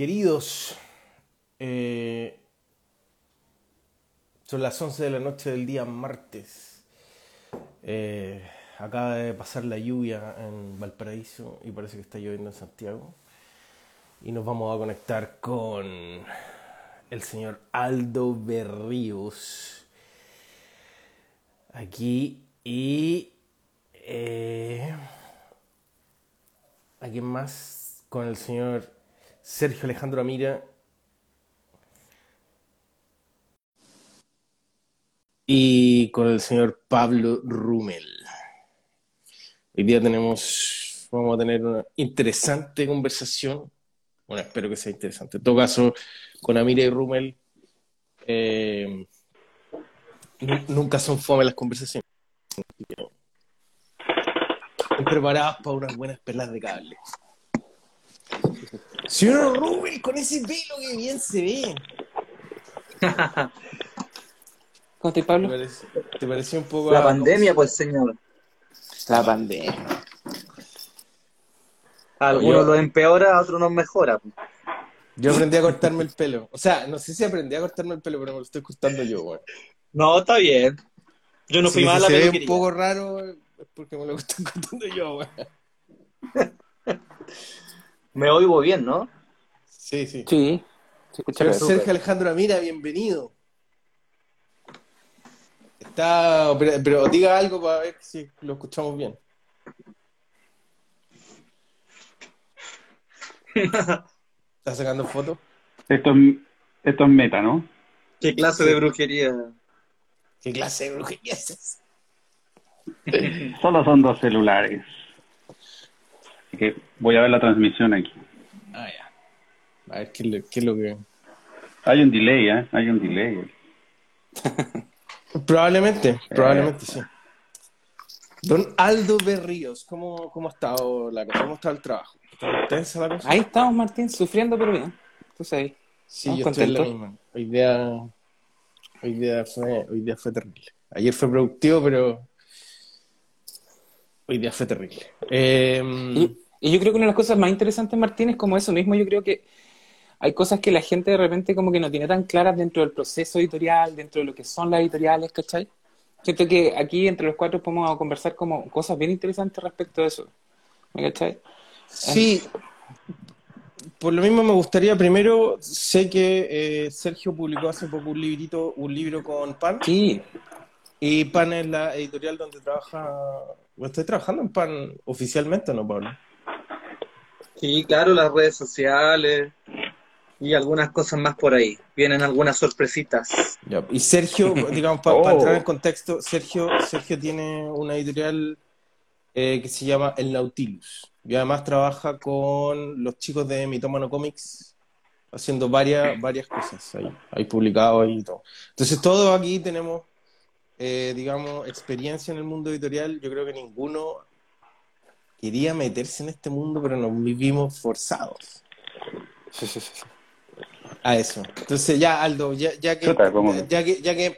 Queridos, eh, son las 11 de la noche del día martes. Eh, acaba de pasar la lluvia en Valparaíso y parece que está lloviendo en Santiago. Y nos vamos a conectar con el señor Aldo Berríos. Aquí y... Eh, ¿A más? Con el señor Sergio Alejandro Amira. Y con el señor Pablo Rumel. Hoy día tenemos, vamos a tener una interesante conversación. Bueno, espero que sea interesante. En todo caso, con Amira y Rumel, eh, nunca son fome las conversaciones. Están preparadas para unas buenas pelas de cable. Señor Rubén, con ese pelo que bien se ve. ¿Cómo estás, Pablo? ¿Te pareció, te pareció un poco... La a- pandemia, pues, señor. La pandemia. Algunos lo empeora, a otros nos mejora. pues. Yo aprendí a cortarme el pelo. O sea, no sé si aprendí a cortarme el pelo, pero me lo estoy cortando yo, güey. No, está bien. Yo no Si fui más a la se ve un poco raro, es porque me lo estoy cortando yo, güey. Me oigo bien, ¿no? Sí, sí. Sí, bien. Sergio Alejandro Amira, bienvenido. Está, pero, pero diga algo para ver si lo escuchamos bien. ¿Está sacando fotos? Esto es, esto es meta, ¿no? ¿Qué clase de brujería? ¿Qué clase de brujería es esa? Solo son dos celulares. Así que voy a ver la transmisión aquí. Ah, ya. A ver, ¿qué, es lo- qué es lo que...? Hay un delay, ¿eh? Hay un delay. Probablemente, probablemente sí. Don Aldo Berríos, ¿cómo, cómo ha estado la cosa? ¿Cómo está el trabajo? ¿Está intensa la cosa? Ahí estamos, Martín, sufriendo, pero bien. Tú sabes. Sí, yo estoy en la contentos. misma. Hoy día, hoy día fue, hoy día fue terrible. Ayer fue productivo, pero hoy día fue terrible. Eh, Y, yo creo que una de las cosas más interesantes, Martín, es como eso mismo. Yo creo que hay cosas que la gente de repente como que no tiene tan claras dentro del proceso editorial, dentro de lo que son las editoriales, ¿cachai? Siento que aquí entre los cuatro podemos conversar como cosas bien interesantes respecto a eso. ¿Me cachai? sí, por lo mismo me gustaría primero, sé que eh, Sergio publicó hace poco un librito, un libro con Pan, Sí, y Pan es la editorial donde trabaja, estoy trabajando en Pan oficialmente, ¿no, Pablo? Sí, claro, las redes sociales y algunas cosas más por ahí. Vienen algunas sorpresitas. Ya, Y Sergio, digamos, para Oh. entrar en contexto, Sergio, Sergio tiene una editorial eh, que se llama El Nautilus. Y además trabaja con los chicos de Mitómano Comics, haciendo varias, varias cosas ahí, ahí publicado y todo. Entonces, todos aquí tenemos, eh, digamos, experiencia en el mundo editorial. Yo creo que ninguno quería meterse en este mundo, pero nos vivimos forzados sí, sí, sí. sí. a eso. Entonces ya, Aldo, ya, ya que, ya que, ya que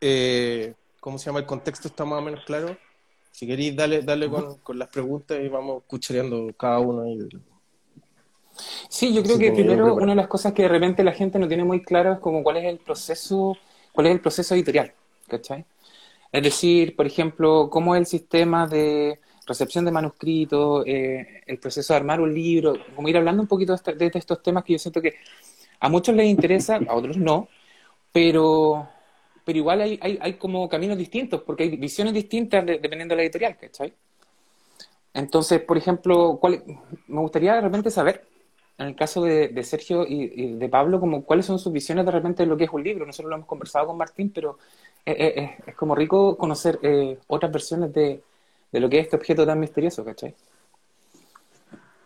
eh, ¿cómo se llama? El contexto está más o menos claro. Si queréis, dale, dale con, con las preguntas y vamos cuchareando cada uno ahí. Sí, yo creo Sí, que yo primero una de las cosas que de repente la gente no tiene muy claro es como cuál es el proceso, cuál es el proceso editorial, ¿cachai? Es decir, por ejemplo, cómo es el sistema de recepción de manuscritos, eh, el proceso de armar un libro, como ir hablando un poquito de, estos temas que yo siento que a muchos les interesa, a otros no, pero, pero igual hay, hay, hay como caminos distintos, porque hay visiones distintas de- dependiendo de la editorial, ¿cachai? Entonces, por ejemplo, ¿cuál, me gustaría de saber, en el caso de, de Sergio y, y de Pablo, como cuáles son sus visiones de repente de lo que es un libro. Nosotros lo hemos conversado con Martín, pero es, es- es como rico conocer eh, otras versiones de, de lo que es este objeto tan misterioso, ¿cachai?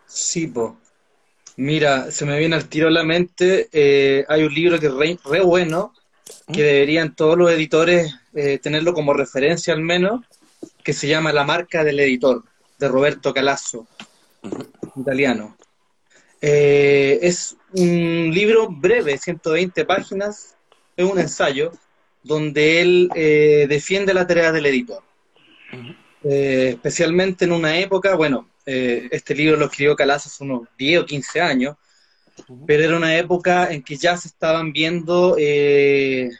Sí, po. Mira, se me viene al tiro a la mente, eh, hay un libro que es re, re bueno, que deberían todos los editores eh, tenerlo como referencia al menos, que se llama La marca del editor, de Roberto Calasso, italiano. Eh, es un libro breve, 120 páginas, es un ensayo, donde él defiende la tarea del editor. Eh, especialmente en una época, bueno, eh, este libro lo escribió Calas hace unos 10 o 15 años, pero era una época en que ya se estaban viendo eh,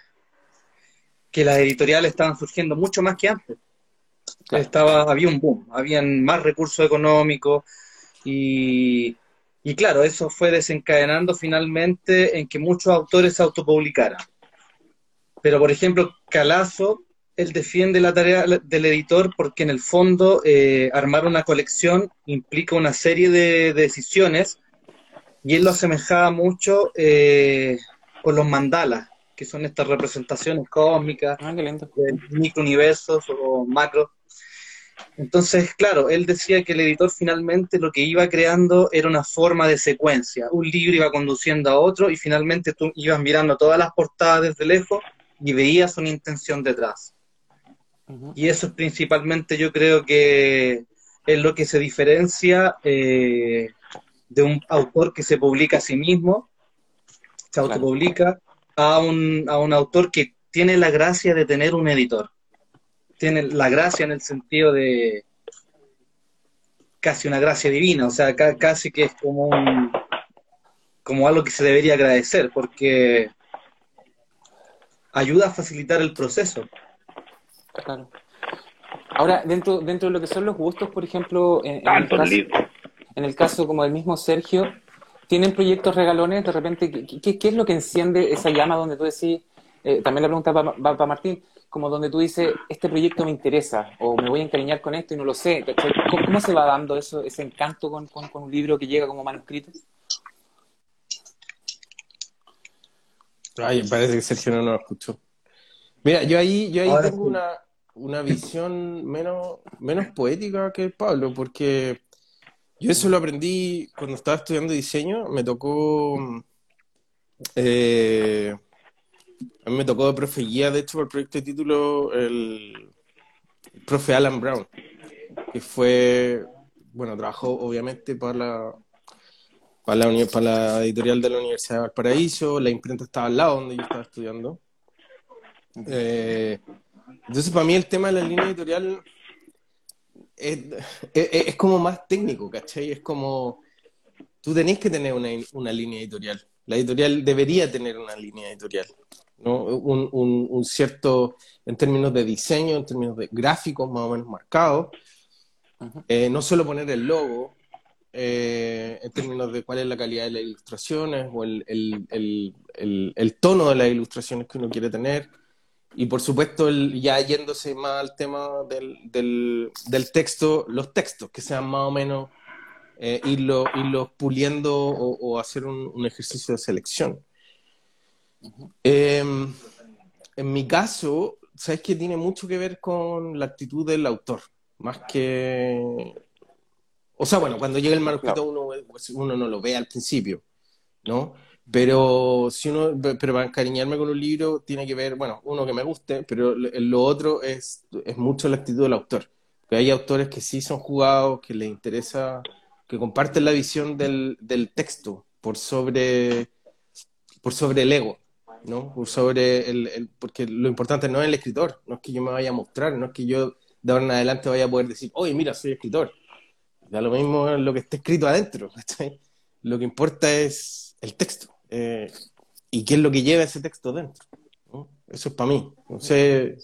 que las editoriales estaban surgiendo mucho más que antes. Estaba, había un boom, habían más recursos económicos y, y claro, eso fue desencadenando finalmente en que muchos autores se autopublicaran. Pero, por ejemplo, Calazo, él defiende la tarea del editor porque en el fondo eh, armar una colección implica una serie de, decisiones y él lo asemejaba mucho eh, con los mandalas, que son estas representaciones cósmicas Ah, de microuniversos o macro. Entonces, claro, él decía que el editor finalmente lo que iba creando era una forma de secuencia. Un libro iba conduciendo a otro y finalmente tú ibas mirando todas las portadas desde lejos y veías una intención detrás. Y eso es principalmente, yo creo que es lo que se diferencia eh, de un autor que se publica a sí mismo, se autopublica, a un, a un autor que tiene la gracia de tener un editor. Tiene la gracia en el sentido de casi una gracia divina, o sea, ca- casi que es como un, como algo que se debería agradecer, porque ayuda a facilitar el proceso. Claro. Ahora, dentro, dentro de lo que son los gustos, por ejemplo, en, en el caso, en el caso como del mismo Sergio, ¿tienen proyectos regalones? De repente, ¿qué, qué- qué es lo que enciende esa llama donde tú decís, eh, también la pregunta va para Martín, como donde tú dices, este proyecto me interesa, o me voy a encariñar con esto y no lo sé. ¿Cómo, cómo se va dando eso, ese encanto con, con- con un libro que llega como manuscrito? Ay, parece que Sergio no nos escuchó. Mira, yo ahí, yo ahí Ahora tengo sí. una, una visión menos, menos poética que Pablo, porque yo eso lo aprendí cuando estaba estudiando diseño, me tocó, eh, a mí me tocó de profe guía, de hecho, para el proyecto de título, el, el profe Alan Brown, que fue, bueno, trabajó obviamente para la, para la, para la editorial de la Universidad de Valparaíso, la imprenta estaba al lado donde yo estaba estudiando. Eh, entonces, para mí el tema de la línea editorial es, es- es como más técnico, ¿cachai? Es como, tú tenés que tener una, una línea editorial. La editorial debería tener una línea editorial, ¿no? Un, un- un cierto, en términos de diseño, en términos de gráficos más o menos marcados. Eh, no solo poner el logo, eh, en términos de cuál es la calidad de las ilustraciones o el- el- el tono de las ilustraciones que uno quiere tener. Y por supuesto, el- ya yéndose más al tema del, del- del texto, los textos, que sean más o menos eh, irlo- irlos puliendo o, o hacer un, un ejercicio de selección. Eh, en mi caso, sabes que tiene mucho que ver con la actitud del autor, más que o sea, bueno, cuando llega el manuscrito uno, pues, uno no lo ve al principio, ¿no? Pero si uno, pero para encariñarme con un libro tiene que ver, bueno, uno que me guste, pero lo otro es, es mucho la actitud del autor. Que hay autores que sí son jugados, que les interesa, que comparten la visión del, del texto por sobre, por sobre el ego, ¿no? Por sobre el, el- porque lo importante no es el escritor, no es que yo me vaya a mostrar, no es que yo de ahora en adelante vaya a poder decir, oye, mira, soy escritor. Da lo mismo lo que esté escrito adentro. Lo que importa es el texto eh, y qué es lo que lleva ese texto dentro. ¿no? Eso es para mí. No sé,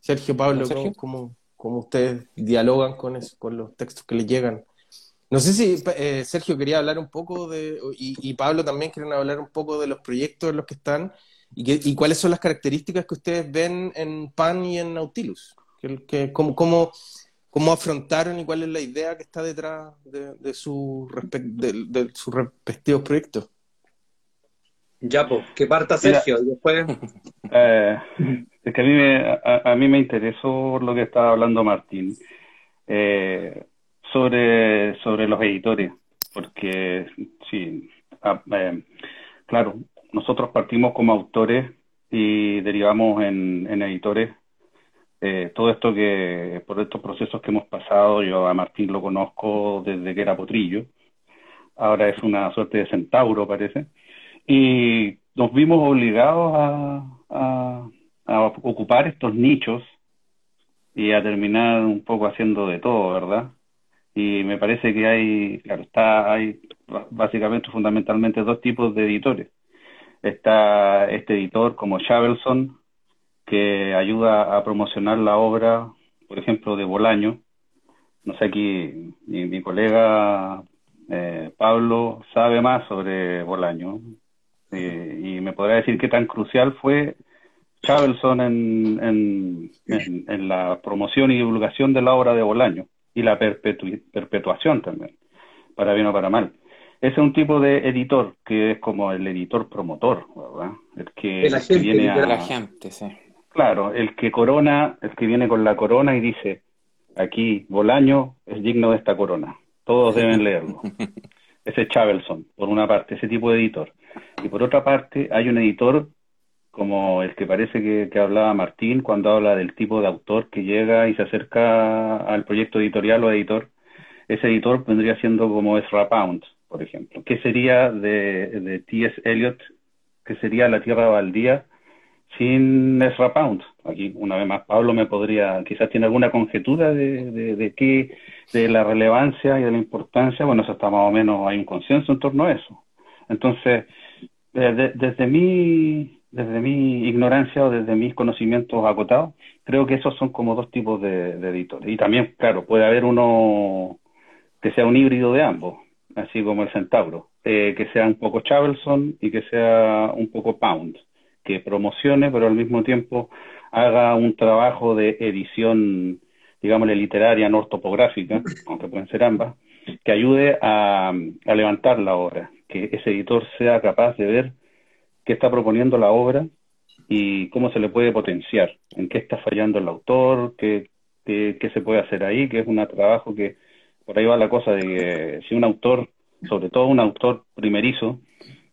Sergio, Pablo, Sergio. ¿cómo, cómo- ustedes dialogan con eso, con los textos que les llegan? No sé si eh, Sergio quería hablar un poco de, y, y Pablo también quieren hablar un poco de los proyectos en los que están y, que- y cuáles son las características que ustedes ven en PAN y en Nautilus. Que, que- cómo, cómo, cómo afrontaron y cuál es la idea que está detrás de, de, su de- de sus respectivos proyectos. Ya, pues, que parta Mira. Sergio y después. Eh, es que a mí me, a, a mí me interesó lo que estaba hablando Martín eh, sobre, sobre los editores, porque sí, ah, eh, claro, nosotros partimos como autores y derivamos en, en editores. Eh, todo esto que, por estos procesos que hemos pasado, yo a Martín lo conozco desde que era potrillo, ahora es una suerte de centauro, parece y nos vimos obligados a, a- a ocupar estos nichos y a terminar un poco haciendo de todo, ¿verdad? Y me parece que hay, claro, está, hay, básicamente, fundamentalmente, dos tipos de editores. Está este editor como Shavelson, que ayuda a promocionar la obra, por ejemplo, de Bolaño. No sé, aquí mi, colega eh, Pablo sabe más sobre Bolaño eh, y me podrá decir qué tan crucial fue Chavelson en, en, la promoción y divulgación de la obra de Bolaño y la perpetuación también, para bien o para mal. Ese es un tipo de editor que es como el editor promotor, ¿verdad? El que, viene a... la gente, sí. Claro, el que corona, el que viene con la corona y dice, aquí Bolaño es digno de esta corona, todos deben leerlo. Ese es Chavelson, por una parte, ese tipo de editor. Y por otra parte, hay un editor como el que parece que, hablaba Martín cuando habla del tipo de autor que llega y se acerca al proyecto editorial o editor. Ese editor vendría siendo como Ezra Pound, por ejemplo. ¿Qué sería de, de T.S. Eliot? ¿Qué sería La Tierra Baldía sin Ezra Pound? Aquí, una vez más, Pablo me podría, quizás tiene alguna conjetura de, de, de qué, de la relevancia y de la importancia. Bueno, eso está más o menos, hay un consenso en torno a eso. Entonces, desde mi desde mi ignorancia o desde mis conocimientos acotados, creo que esos son como dos tipos de, editores. Y también, claro, puede haber uno que sea un híbrido de ambos, así como el Centauro, eh, que sea un poco Chavelson y que sea un poco Pound, que promocione, pero al mismo tiempo haga un trabajo de edición, digámosle, literaria, no ortopográfica, aunque pueden ser ambas, que ayude a levantar la obra, que ese editor sea capaz de ver qué está proponiendo la obra y cómo se le puede potenciar, en qué está fallando el autor, qué, qué, se puede hacer ahí, que es un trabajo que por ahí va la cosa de que si un autor, sobre todo un autor primerizo,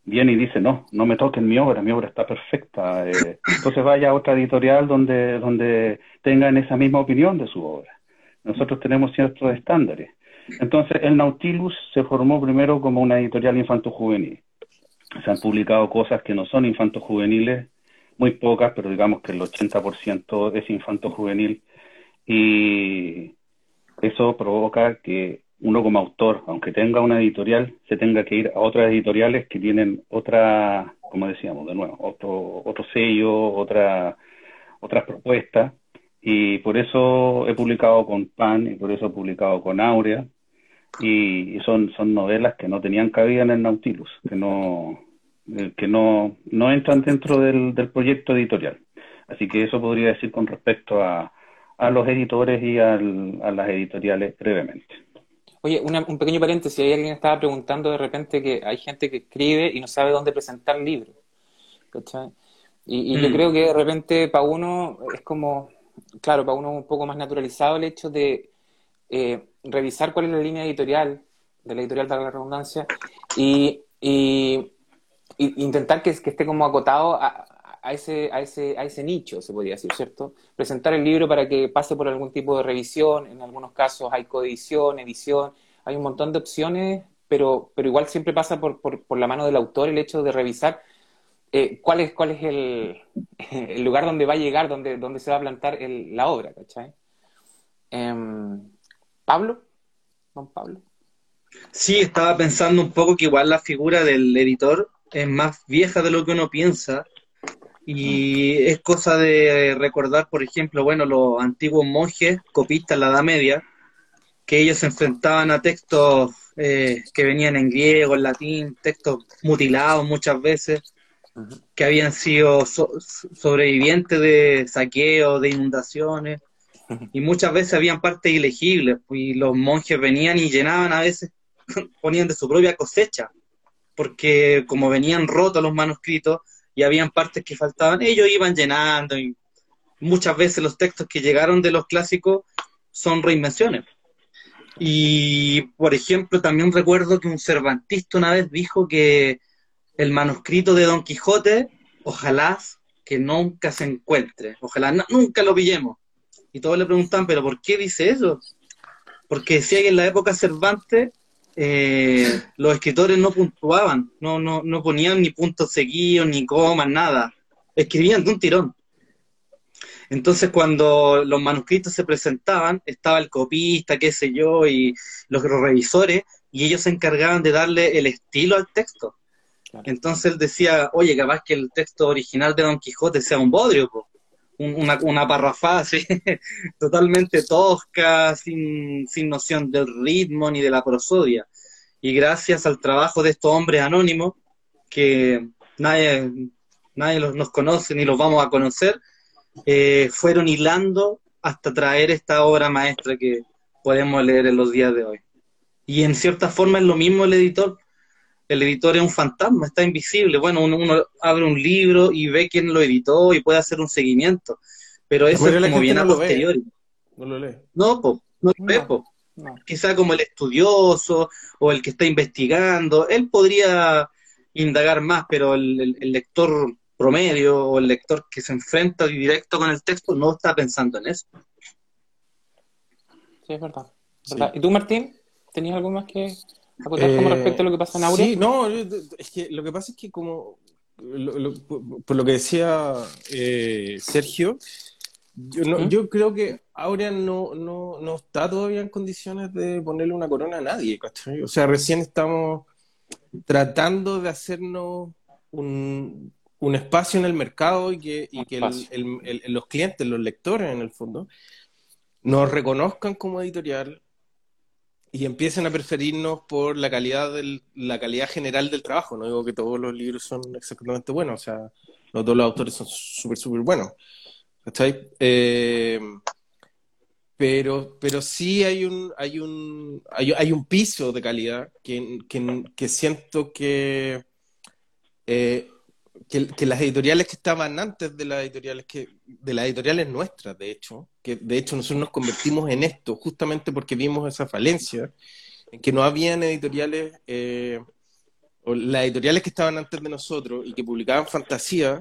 viene y dice, no, no me toquen mi obra, mi obra está perfecta, eh, entonces vaya a otra editorial donde, donde tengan esa misma opinión de su obra. Nosotros tenemos ciertos estándares. Entonces, el Nautilus se formó primero como una editorial infanto-juvenil. Se han publicado cosas que no son infantos juveniles, muy pocas, pero digamos que el 80% es infanto juvenil y eso provoca que uno como autor, aunque tenga una editorial, se tenga que ir a otras editoriales que tienen otra, como decíamos de nuevo, otro, otro sello, otra, otras propuestas. Y por eso he publicado con PAN y por eso he publicado con Aurea y son, son novelas que no tenían cabida en el Nautilus, que no, eh, que no, no entran dentro del, del proyecto editorial. Así que eso podría decir con respecto a, a los editores y al, a las editoriales brevemente. Oye, un pequeño paréntesis, hay alguien estaba preguntando de repente que hay gente que escribe y no sabe dónde presentar libros. Y, y yo mm. creo que de repente para uno es como, claro, para uno un poco más naturalizado el hecho de eh, revisar cuál es la línea editorial, de la editorial para la redundancia, y, y, intentar que, esté como acotado a, ese, a, ese, a ese nicho, se podría decir, ¿cierto? Presentar el libro para que pase por algún tipo de revisión, en algunos casos hay coedición, edición, hay un montón de opciones, pero, pero igual siempre pasa por, por, la mano del autor el hecho de revisar eh, cuál es, cuál es el, el, lugar donde va a llegar, donde, donde se va a plantar la obra, ¿cachai? Em, Pablo, don Pablo. Sí, estaba pensando un poco que igual la figura del editor es más vieja de lo que uno piensa y es cosa de recordar, por ejemplo, bueno, los antiguos monjes copistas en la Edad Media, que ellos se enfrentaban a textos eh, que venían en griego, en latín, textos mutilados muchas veces, que habían sido sobrevivientes de saqueos, de inundaciones, y muchas veces habían partes ilegibles, y los monjes venían y llenaban a veces, ponían de su propia cosecha, porque como venían rotos los manuscritos y habían partes que faltaban, ellos iban llenando, y muchas veces los textos que llegaron de los clásicos son reinvenciones. Y, por ejemplo, también recuerdo que un cervantista una vez dijo que el manuscrito de Don Quijote, ojalá que nunca se encuentre, ojalá nunca lo pillemos, y todos le preguntan, ¿pero por qué dice eso? Porque decía que en la época Cervantes eh, los escritores no puntuaban, no, no, no ponían ni puntos seguidos, ni comas, nada. Escribían de un tirón. Entonces, cuando los manuscritos se presentaban, estaba el copista, qué sé yo, y los revisores, y ellos se encargaban de darle el estilo al texto. Entonces él decía, oye, capaz que el texto original de Don Quijote sea un bodrio, una, una totalmente tosca, sin, sin noción del ritmo ni de la prosodia. Y gracias al trabajo de estos hombres anónimos, que nadie, nadie los, nos conoce ni los vamos a conocer, eh, fueron hilando hasta traer esta obra maestra que podemos leer en los días de hoy. Y en cierta forma es lo mismo el editor. El editor es un fantasma, está invisible. Bueno, uno, abre un libro y ve quién lo editó y puede hacer un seguimiento. Pero eso es como bien a posteriori. No lo lee. No, po, no lo ve, Quizá como el estudioso o el que está investigando, él podría indagar más, pero el, lector promedio o el lector que se enfrenta directo con el texto no está pensando en eso. Sí, es verdad. ¿Y tú, Martín? ¿Tenías algo más que como respecto a lo que pasa en Aurea? Sí, no, es que lo que pasa es que como, por lo que decía eh, Sergio, yo, yo creo que Aurea no, no, no está todavía en condiciones de ponerle una corona a nadie, ¿cachai? O sea, recién estamos tratando de hacernos un, un espacio en el mercado y que, y que los clientes, los lectores en el fondo, nos reconozcan como editorial y empiecen a preferirnos por la calidad del, la calidad general del trabajo. No digo que todos los libros son exactamente buenos, o sea, no todos los autores son súper, súper buenos. ¿Cachai? Eh, pero, pero sí hay un, hay un, hay, un piso de calidad que, que, siento que, eh, que, las editoriales que estaban antes de las editoriales que, de las editoriales nuestras, de hecho, que de hecho nosotros nos convertimos en esto justamente porque vimos esa falencia, en que no habían editoriales, eh, o las editoriales que estaban antes de nosotros y que publicaban fantasía,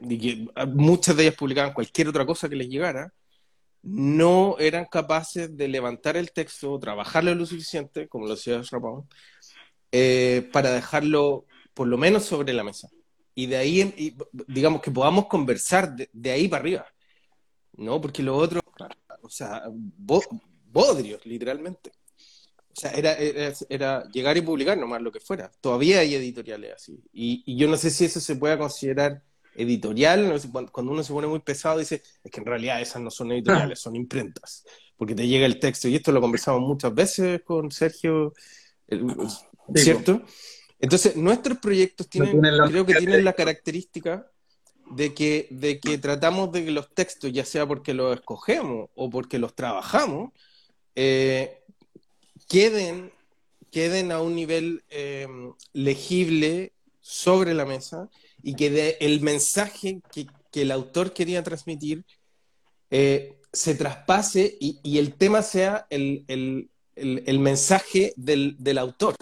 y que muchas de ellas publicaban cualquier otra cosa que les llegara, no eran capaces de levantar el texto, trabajarlo lo suficiente, como lo decía Rapón, eh, para dejarlo por lo menos sobre la mesa. Y de ahí, digamos, que podamos conversar de, ahí para arriba. ¿No? Porque lo otro, o sea, bodrios, literalmente. O sea, era, era, llegar y publicar nomás lo que fuera. Todavía hay editoriales así. Y, y yo no sé si eso se puede considerar editorial, cuando uno se pone muy pesado dice, es que en realidad esas no son editoriales, son imprentas, porque te llega el texto, y esto lo conversamos muchas veces con Sergio, ¿cierto? Entonces, nuestros proyectos tienen, creo que tienen la característica de que, de que tratamos de que los textos, ya sea porque los escogemos o porque los trabajamos, eh, queden, queden a un nivel eh, legible sobre la mesa y que el mensaje que, el autor quería transmitir eh, se traspase y, el tema sea el, mensaje del, autor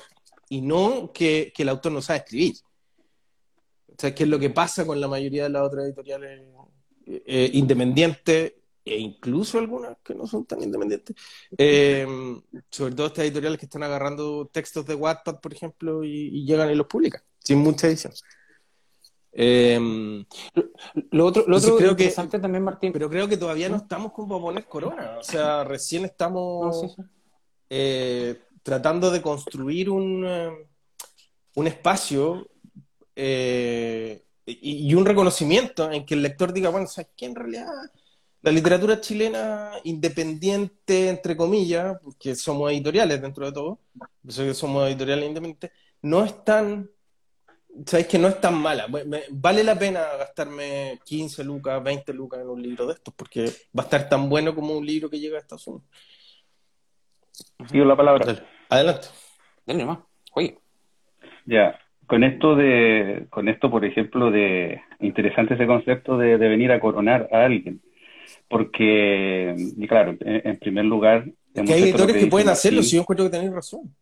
y no que, el autor no sabe escribir. O sea, que es lo que pasa con la mayoría de las otras editoriales eh, independientes e incluso algunas que no son tan independientes, eh, sobre todo estas editoriales que están agarrando textos de Wattpad, por ejemplo, y, y llegan y los publican, sin mucha edición. Eh, lo otro, lo otro creo interesante también, Martín. Pero creo que todavía no estamos como para poner corona. O sea, recién estamos eh, tratando de construir un, eh, un espacio eh, y, un reconocimiento en que el lector diga, bueno, ¿sabes qué? En realidad, la literatura chilena independiente, entre comillas, porque somos editoriales dentro de todo, somos editoriales independientes, no es tan sabéis que no es tan mala. Vale la pena gastarme 15 lucas, 20 lucas en un libro de estos, porque va a estar tan bueno como un libro que llega a Estados Unidos. Pido la palabra. Adelante. Dale más. Oye. Ya, con esto de, con esto, por ejemplo, de interesante ese concepto de, venir a coronar a alguien. Porque, y claro, en, primer lugar. Que hay editores que, pueden hacerlo, si yo encuentro que tenéis razón.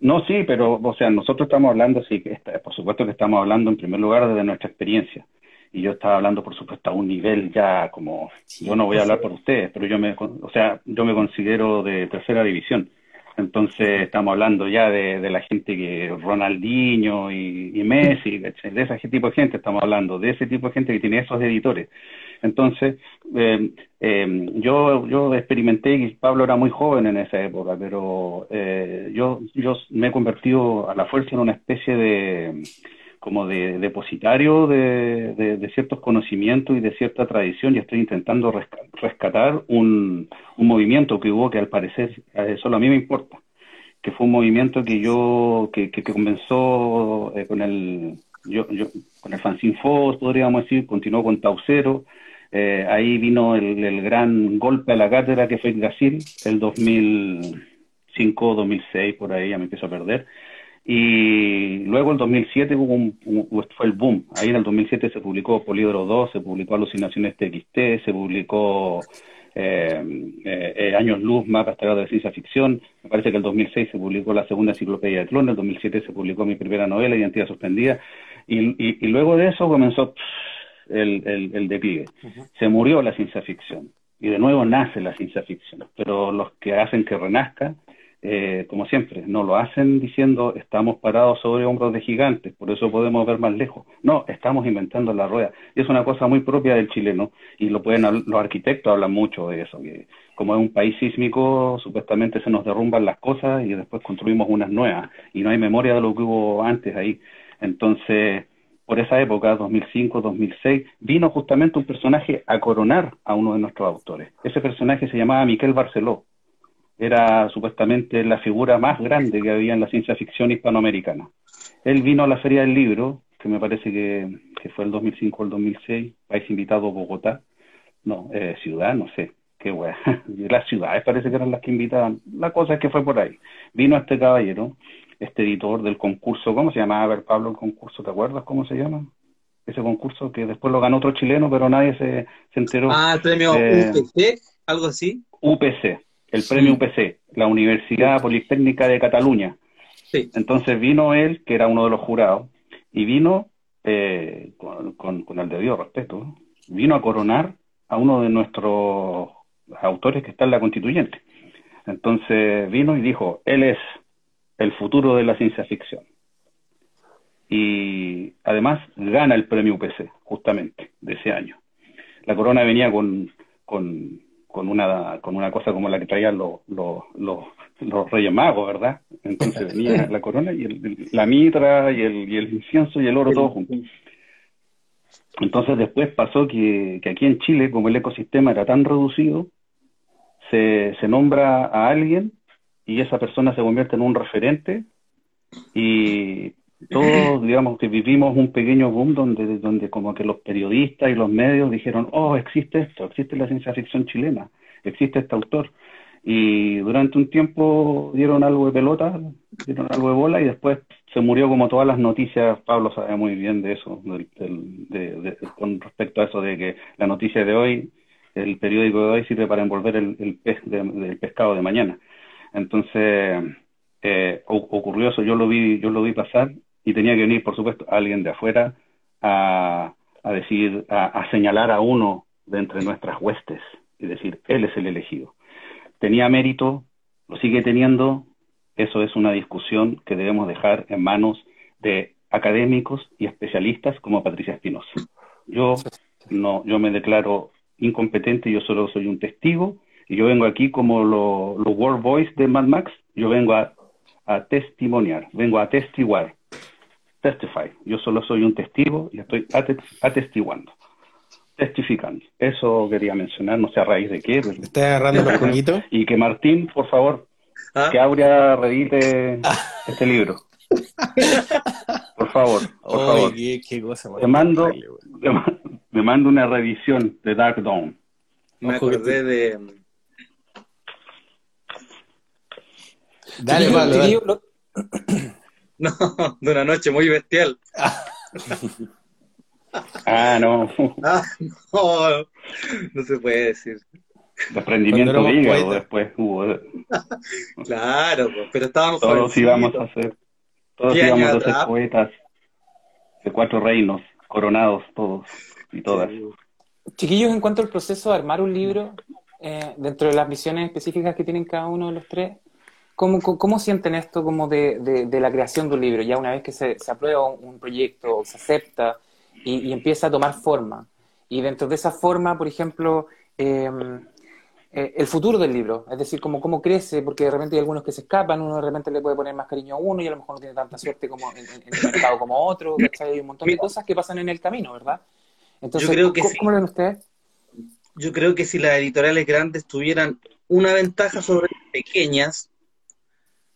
No, sí, pero, o sea, nosotros estamos hablando, sí, por supuesto que estamos hablando en primer lugar desde nuestra experiencia. Y yo estaba hablando, por supuesto, a un nivel ya como, yo no voy a hablar por ustedes, pero yo me, o sea, yo me considero de tercera división. Entonces estamos hablando ya de, la gente que Ronaldinho y, Messi, de ese tipo de gente estamos hablando, de ese tipo de gente que tiene esos editores. Entonces, eh, eh, yo, yo experimenté, y Pablo era muy joven en esa época, pero eh, yo, yo me he convertido a la fuerza en una especie de como de depositario de, ciertos conocimientos y de cierta tradición y estoy intentando rescatar un, movimiento que hubo que al parecer solo a mí me importa, que fue un movimiento que yo, que, que, comenzó con el yo, con el fanzine podríamos decir, continuó con Taucero, eh, ahí vino el, el, gran golpe a la cátedra que fue en Brasil, el 2005, 2006, por ahí ya me empiezo a perder. Y luego el 2007 hubo un, fue el boom. Ahí en el 2007 se publicó Polídoro 2, se publicó Alucinaciones TXT, se publicó eh, eh, Años Luz, Mapas de Ciencia Ficción. Me parece que el 2006 se publicó la segunda enciclopedia de clones, el 2007 se publicó mi primera novela, Identidad Suspendida. Y, y, y luego de eso comenzó el, el, el declive. Se murió la ciencia ficción y de nuevo nace la ciencia ficción, pero los que hacen que renazca, eh, como siempre, no lo hacen diciendo estamos parados sobre hombros de gigantes, por eso podemos ver más lejos. No, estamos inventando la rueda. Y es una cosa muy propia del chileno y lo pueden los arquitectos hablan mucho de eso, que como es un país sísmico, supuestamente se nos derrumban las cosas y después construimos unas nuevas y no hay memoria de lo que hubo antes ahí. Entonces, por esa época, 2005, 2006, vino justamente un personaje a coronar a uno de nuestros autores. Ese personaje se llamaba Miquel Barceló. Era supuestamente la figura más grande que había en la ciencia ficción hispanoamericana. Él vino a la Feria del Libro, que me parece que, fue el 2005 o el 2006, país invitado Bogotá. No, eh, ciudad, no sé, qué wea. Las ciudades parece que eran las que invitaban. La cosa es que fue por ahí. Vino este caballero este editor del concurso, ¿cómo se llamaba? A ver, Pablo, el concurso, ¿te acuerdas cómo se llama? Ese concurso que después lo ganó otro chileno, pero nadie se, se enteró. Ah, el premio UPC, algo así. UPC, el premio UPC, la Universidad Politécnica de Cataluña. Sí. Entonces vino él, que era uno de los jurados, y vino, eh, con, con, el debido respeto, vino a coronar a uno de nuestros autores que está en la constituyente. Entonces vino y dijo, él es el futuro de la ciencia ficción. Y además gana el premio UPC, justamente, de ese año. La corona venía con, con, con, una, con una cosa como la que traían los, los, los, Reyes Magos, ¿verdad? Entonces venía la corona y el, la mitra y el, y el incienso y el oro todo juntos. Entonces después pasó que, que aquí en Chile, como el ecosistema era tan reducido, se, se nombra a alguien y esa persona se convierte en un referente y todos, digamos, que vivimos un pequeño boom donde, donde como que los periodistas y los medios dijeron, oh, existe esto, existe la ciencia ficción chilena, existe este autor. Y durante un tiempo dieron algo de pelota, dieron algo de bola y después se murió como todas las noticias, Pablo sabe muy bien de eso, de, con respecto a eso de que la noticia de hoy, el periódico de hoy sirve para envolver el, el pez el pescado de mañana. Entonces, eh, ocurrió eso, yo lo vi, yo lo vi pasar y tenía que venir, por supuesto, alguien de afuera a, a decir, a, señalar a uno de entre nuestras huestes y decir, él es el elegido. Tenía mérito, lo sigue teniendo, eso es una discusión que debemos dejar en manos de académicos y especialistas como Patricia Espinosa. Yo no, yo me declaro incompetente, yo solo soy un testigo y yo vengo aquí como los lo World Voice de Mad Max, yo vengo a, a testimoniar, vengo a testiguar, testify. Yo solo soy un testigo y estoy atestiguando, testificando. Eso quería mencionar, no sé a raíz de qué. ¿Me estás agarrando los coñitos? Y que Martín, por favor, ¿Ah? que Aurea redite este libro. Por favor, por favor. Qué, qué cosa te, mando, te, mando una revisión de Dark Dawn. Me acordé de Dale, dale. No, de una noche muy bestial. ah, no. Ah, no, no se puede decir. Desprendimiento de hígado después hubo. claro, pero estábamos Todos íbamos a ser, todos íbamos a ser poetas de cuatro reinos, coronados todos y todas. Chiquillos, en cuanto al proceso de armar un libro, eh, dentro de las misiones específicas que tienen cada uno de los tres, ¿Cómo, cómo sienten esto como de, de, la creación de un libro? Ya una vez que se, se aprueba un, proyecto, se acepta y, empieza a tomar forma. Y dentro de esa forma, por ejemplo, em, eh, el futuro del libro, es decir, cómo, cómo crece, porque de repente hay algunos que se escapan, uno de repente le puede poner más cariño a uno y a lo mejor no tiene tanta suerte como en, el mercado como otro, Hay un montón de cosas que pasan en el camino, ¿verdad? Entonces, Yo creo que ¿cómo, lo ven ustedes? Yo creo que si las editoriales grandes tuvieran una ventaja sobre pequeñas,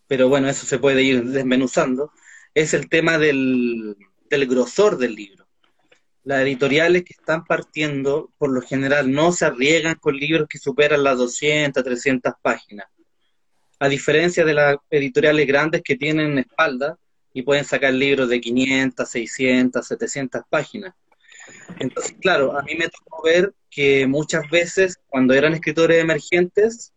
pero bueno, eso se puede ir desmenuzando, es el tema del, del grosor del libro. Las editoriales que están partiendo, por lo general, no se arriesgan con libros que superan las 200, 300 páginas. A diferencia de las editoriales grandes que tienen espalda y pueden sacar libros de 500, 600, 700 páginas. Entonces, claro, a mí me tocó ver que muchas veces, cuando eran escritores emergentes,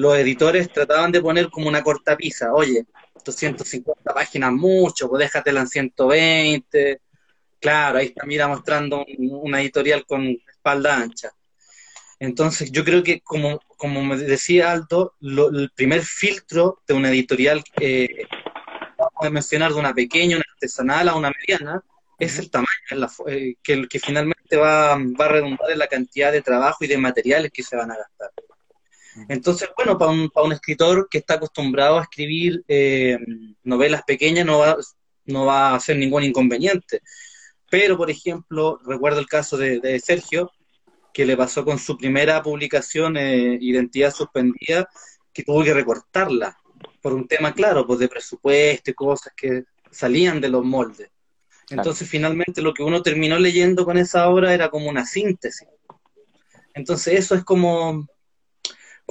los editores trataban de poner como una cortapisa, oye, 250 páginas mucho, pues déjatela en 120. Claro, ahí está, mira, mostrando una editorial con espalda ancha. Entonces, yo creo que, como, como me decía Aldo, el primer filtro de una editorial, eh, a mencionar de una pequeña, una artesanal a una mediana, es el tamaño, eh, que, que finalmente va, va a redundar en la cantidad de trabajo y de materiales que se van a gastar. Entonces, bueno, para un, para un escritor que está acostumbrado a escribir eh, novelas pequeñas no va, no va a ser ningún inconveniente. Pero, por ejemplo, recuerdo el caso de, Sergio, que le pasó con su primera publicación, eh, Identidad Suspendida, que tuvo que recortarla por un tema claro, pues de presupuesto y cosas que salían de los moldes. Entonces, finalmente, lo que uno terminó leyendo con esa obra era como una síntesis. Entonces, eso es como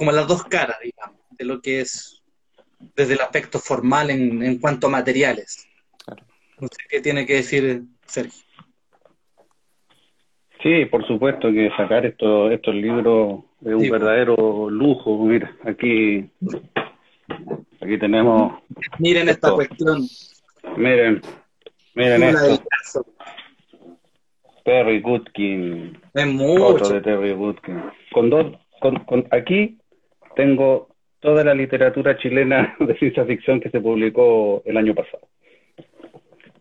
como las dos caras, digamos, de lo que es desde el aspecto formal en, en cuanto a materiales. No sé qué tiene que decir Sergio. Sí, por supuesto que sacar estos estos libros es un verdadero lujo. Mira, aquí aquí tenemos. Miren esta cuestión. Miren, miren esto. Terry Goodkin. Es mucho. de Terry Goodkin. Con dos, con, con, aquí tengo toda la literatura chilena de ciencia ficción que se publicó el año pasado.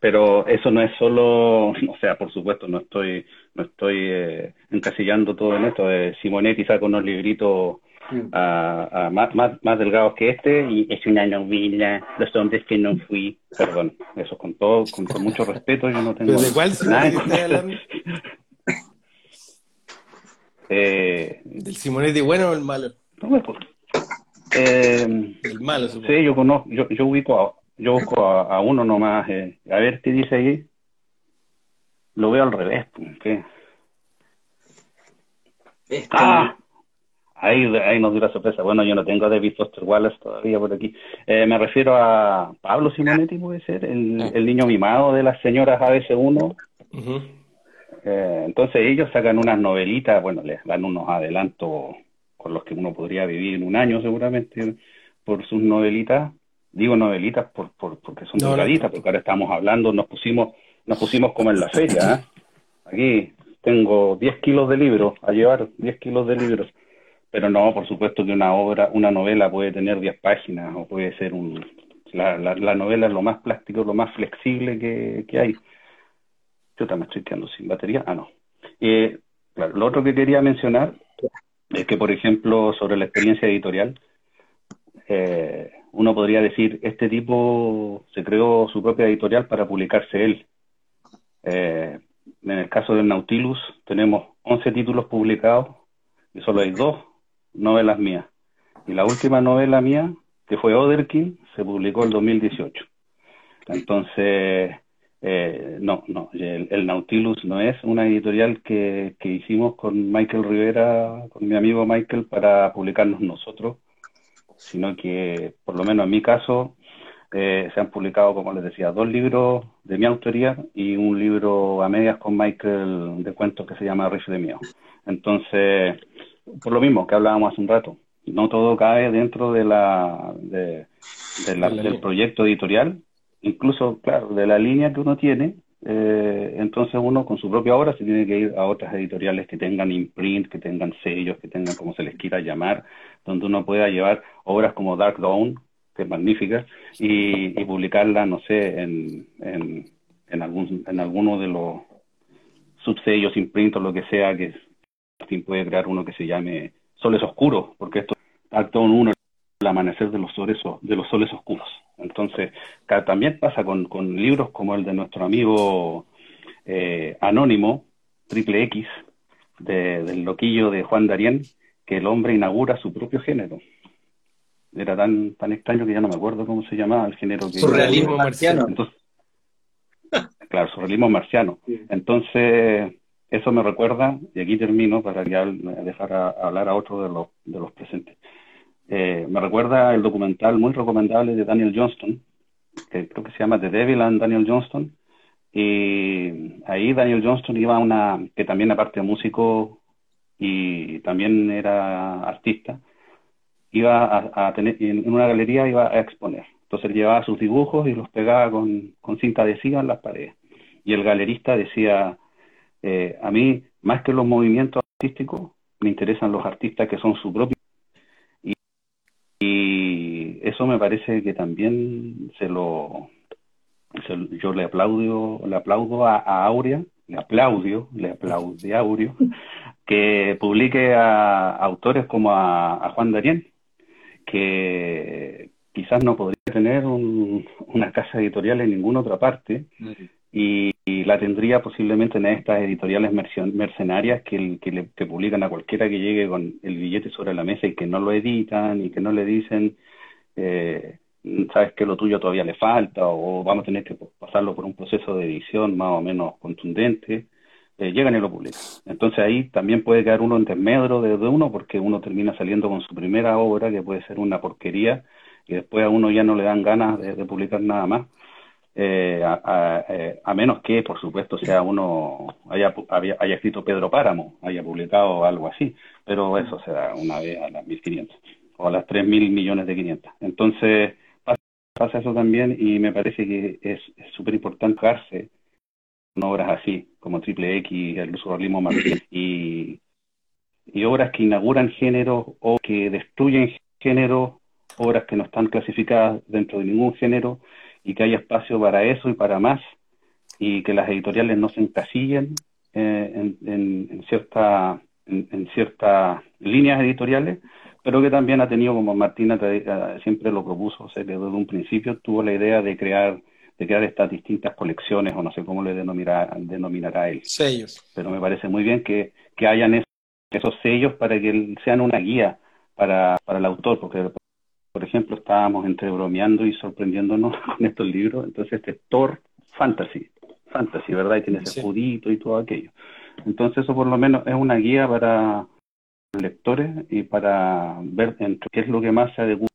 Pero eso no es solo, o sea, por supuesto, no estoy, no estoy eh, encasillando todo en esto. de Simonetti saca unos libritos mm. a, más, más, delgados que este y es una novela, los hombres que no fui. Perdón, eso con todo, con, mucho respeto, yo no tengo. ¿De cuál nada. eh, ¿Del Simonetti bueno o el malo? No me eh, El malo, Sí, yo conozco, yo, yo ubico a, yo busco a, uno nomás. Eh. A ver qué dice ahí. Lo veo al revés. Pues, ¿qué? Este ah, ahí, ahí nos dio la sorpresa. Bueno, yo no tengo a David Foster Wallace todavía por aquí. Eh, me refiero a Pablo Simonetti, puede ser, el, el niño mimado de las señoras ABC1. eh, entonces ellos sacan unas novelitas, bueno, les dan unos adelantos con los que uno podría vivir en un año seguramente por sus novelitas. Digo novelitas por, por, porque son no, porque ahora estamos hablando, nos pusimos, nos pusimos como en la feria. ¿eh? Aquí tengo 10 kilos de libros, a llevar 10 kilos de libros. Pero no, por supuesto que una obra, una novela puede tener 10 páginas o puede ser un... La, la, la novela es lo más plástico, lo más flexible que, que hay. Yo también estoy quedando sin batería. Ah, no. Eh, claro, lo otro que quería mencionar es que, por ejemplo, sobre la experiencia editorial, eh, uno podría decir, este tipo se creó su propia editorial para publicarse él. Eh, en el caso del Nautilus tenemos 11 títulos publicados y solo hay dos novelas mías. Y la última novela mía, que fue Oderkin, se publicó en 2018. Entonces, eh, no, no, el, Nautilus no es una editorial que, que hicimos con Michael Rivera, con mi amigo Michael, para publicarnos nosotros, sino que, por lo menos en mi caso, eh, se han publicado, como les decía, dos libros de mi autoría y un libro a medias con Michael de cuentos que se llama Rifle de Mío. Entonces, por lo mismo que hablábamos hace un rato, no todo cae dentro de la, de, del proyecto editorial, incluso, claro, de la línea que uno tiene, eh, entonces uno con su propia obra se tiene que ir a otras editoriales que tengan imprint, que tengan sellos, que tengan como se les quiera llamar, donde uno pueda llevar obras como Dark Dawn, que es magnífica, y, y publicarla, no sé, en, en, algún, en alguno de los subsellos, imprint o lo que sea, que puede crear uno que se llame Soles Oscuros, porque esto actúa en uno el amanecer de los soles, de los soles oscuros. Entonces, también pasa con, con libros como el de nuestro amigo eh, Anónimo, Triple X, del loquillo de Juan Darien, que el hombre inaugura su propio género. Era tan, tan extraño que ya no me acuerdo cómo se llamaba el género que... Surrealismo marciano. claro, surrealismo marciano. Entonces, eso me recuerda, y aquí termino para ya dejar hablar a otro de los, de los presentes. Eh, me recuerda el documental muy recomendable de Daniel Johnston, que creo que se llama The Devil and Daniel Johnston. Y ahí Daniel Johnston iba a una, que también aparte músico y también era artista, iba a, tener, en una galería iba a exponer. Entonces llevaba sus dibujos y los pegaba con, con cinta adhesiva en las paredes. Y el galerista decía, eh, a mí, más que los movimientos artísticos, me interesan los artistas que son su propio y eso me parece que también se lo, yo le aplaudo, le aplaudo a, Aurea, le aplaudio, le aplaude a Aureo, que publique a, autores como a, Juan Darien, que quizás no podría tener una casa editorial en ninguna otra parte, y, la tendría posiblemente en estas editoriales mercenarias que, que, publican a cualquiera que llegue con el billete sobre la mesa y que no lo editan y que no le dicen, eh, sabes que lo tuyo todavía le falta o vamos a tener que pasarlo por un proceso de edición más o menos contundente, eh, llegan y lo publican. Entonces ahí también puede quedar uno en desmedro de, uno porque uno termina saliendo con su primera obra que puede ser una porquería y después a uno ya no le dan ganas de publicar nada más eh, eh, a, menos que, por supuesto, sea uno, haya, haya escrito Pedro Páramo, haya publicado algo así, pero eso se da una vez a las 1.500 o a las 3.000 millones de 500. Entonces, pasa, eso también y me parece que es súper importante darse con obras así, como Triple X, el surrealismo marcial, y, y obras que inauguran géneros o que destruyen géneros, obras que no están clasificadas dentro de ningún género, y que haya espacio para eso y para más y que las editoriales no se encasillen eh, en, cierta, en, ciertas líneas editoriales, pero que también ha tenido, como Martina siempre lo propuso, o sea, desde un principio tuvo la idea de crear de crear estas distintas colecciones, o no sé cómo le denominará, denominará él. Sellos. Pero me parece muy bien que, que hayan esos, sellos para que sean una guía para, para el autor, porque por ejemplo, estábamos entre bromeando y sorprendiéndonos con estos libros. Entonces, este es Thor Fantasy, Fantasy, ¿verdad? Y tiene ese escudito y todo aquello. Entonces, eso por lo menos es una guía para lectores y para ver qué es lo que más se adecua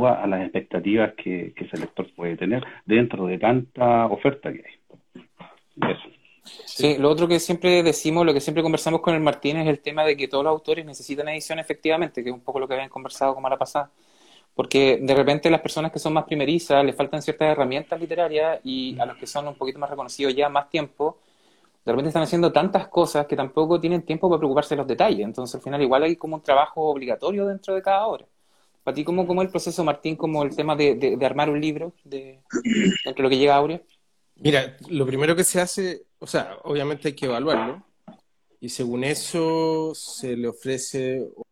a las expectativas que, ese lector puede tener dentro de tanta oferta que hay. Eso. Sí, lo otro que siempre decimos, lo que siempre conversamos con el Martín es el tema de que todos los autores necesitan edición efectivamente, que es un poco lo que habían conversado como la pasada. Porque de repente las personas que son más primerizas les faltan ciertas herramientas literarias y a los que son un poquito más reconocidos ya más tiempo, de repente están haciendo tantas cosas que tampoco tienen tiempo para preocuparse de los detalles. Entonces al final igual hay como un trabajo obligatorio dentro de cada obra. Para ti, ¿cómo, es el proceso, Martín, como el tema de, de, armar un libro de, dentro de lo que llega a Aurea? Mira, lo primero que se hace, o sea, obviamente hay que evaluarlo, y según eso se le ofrece un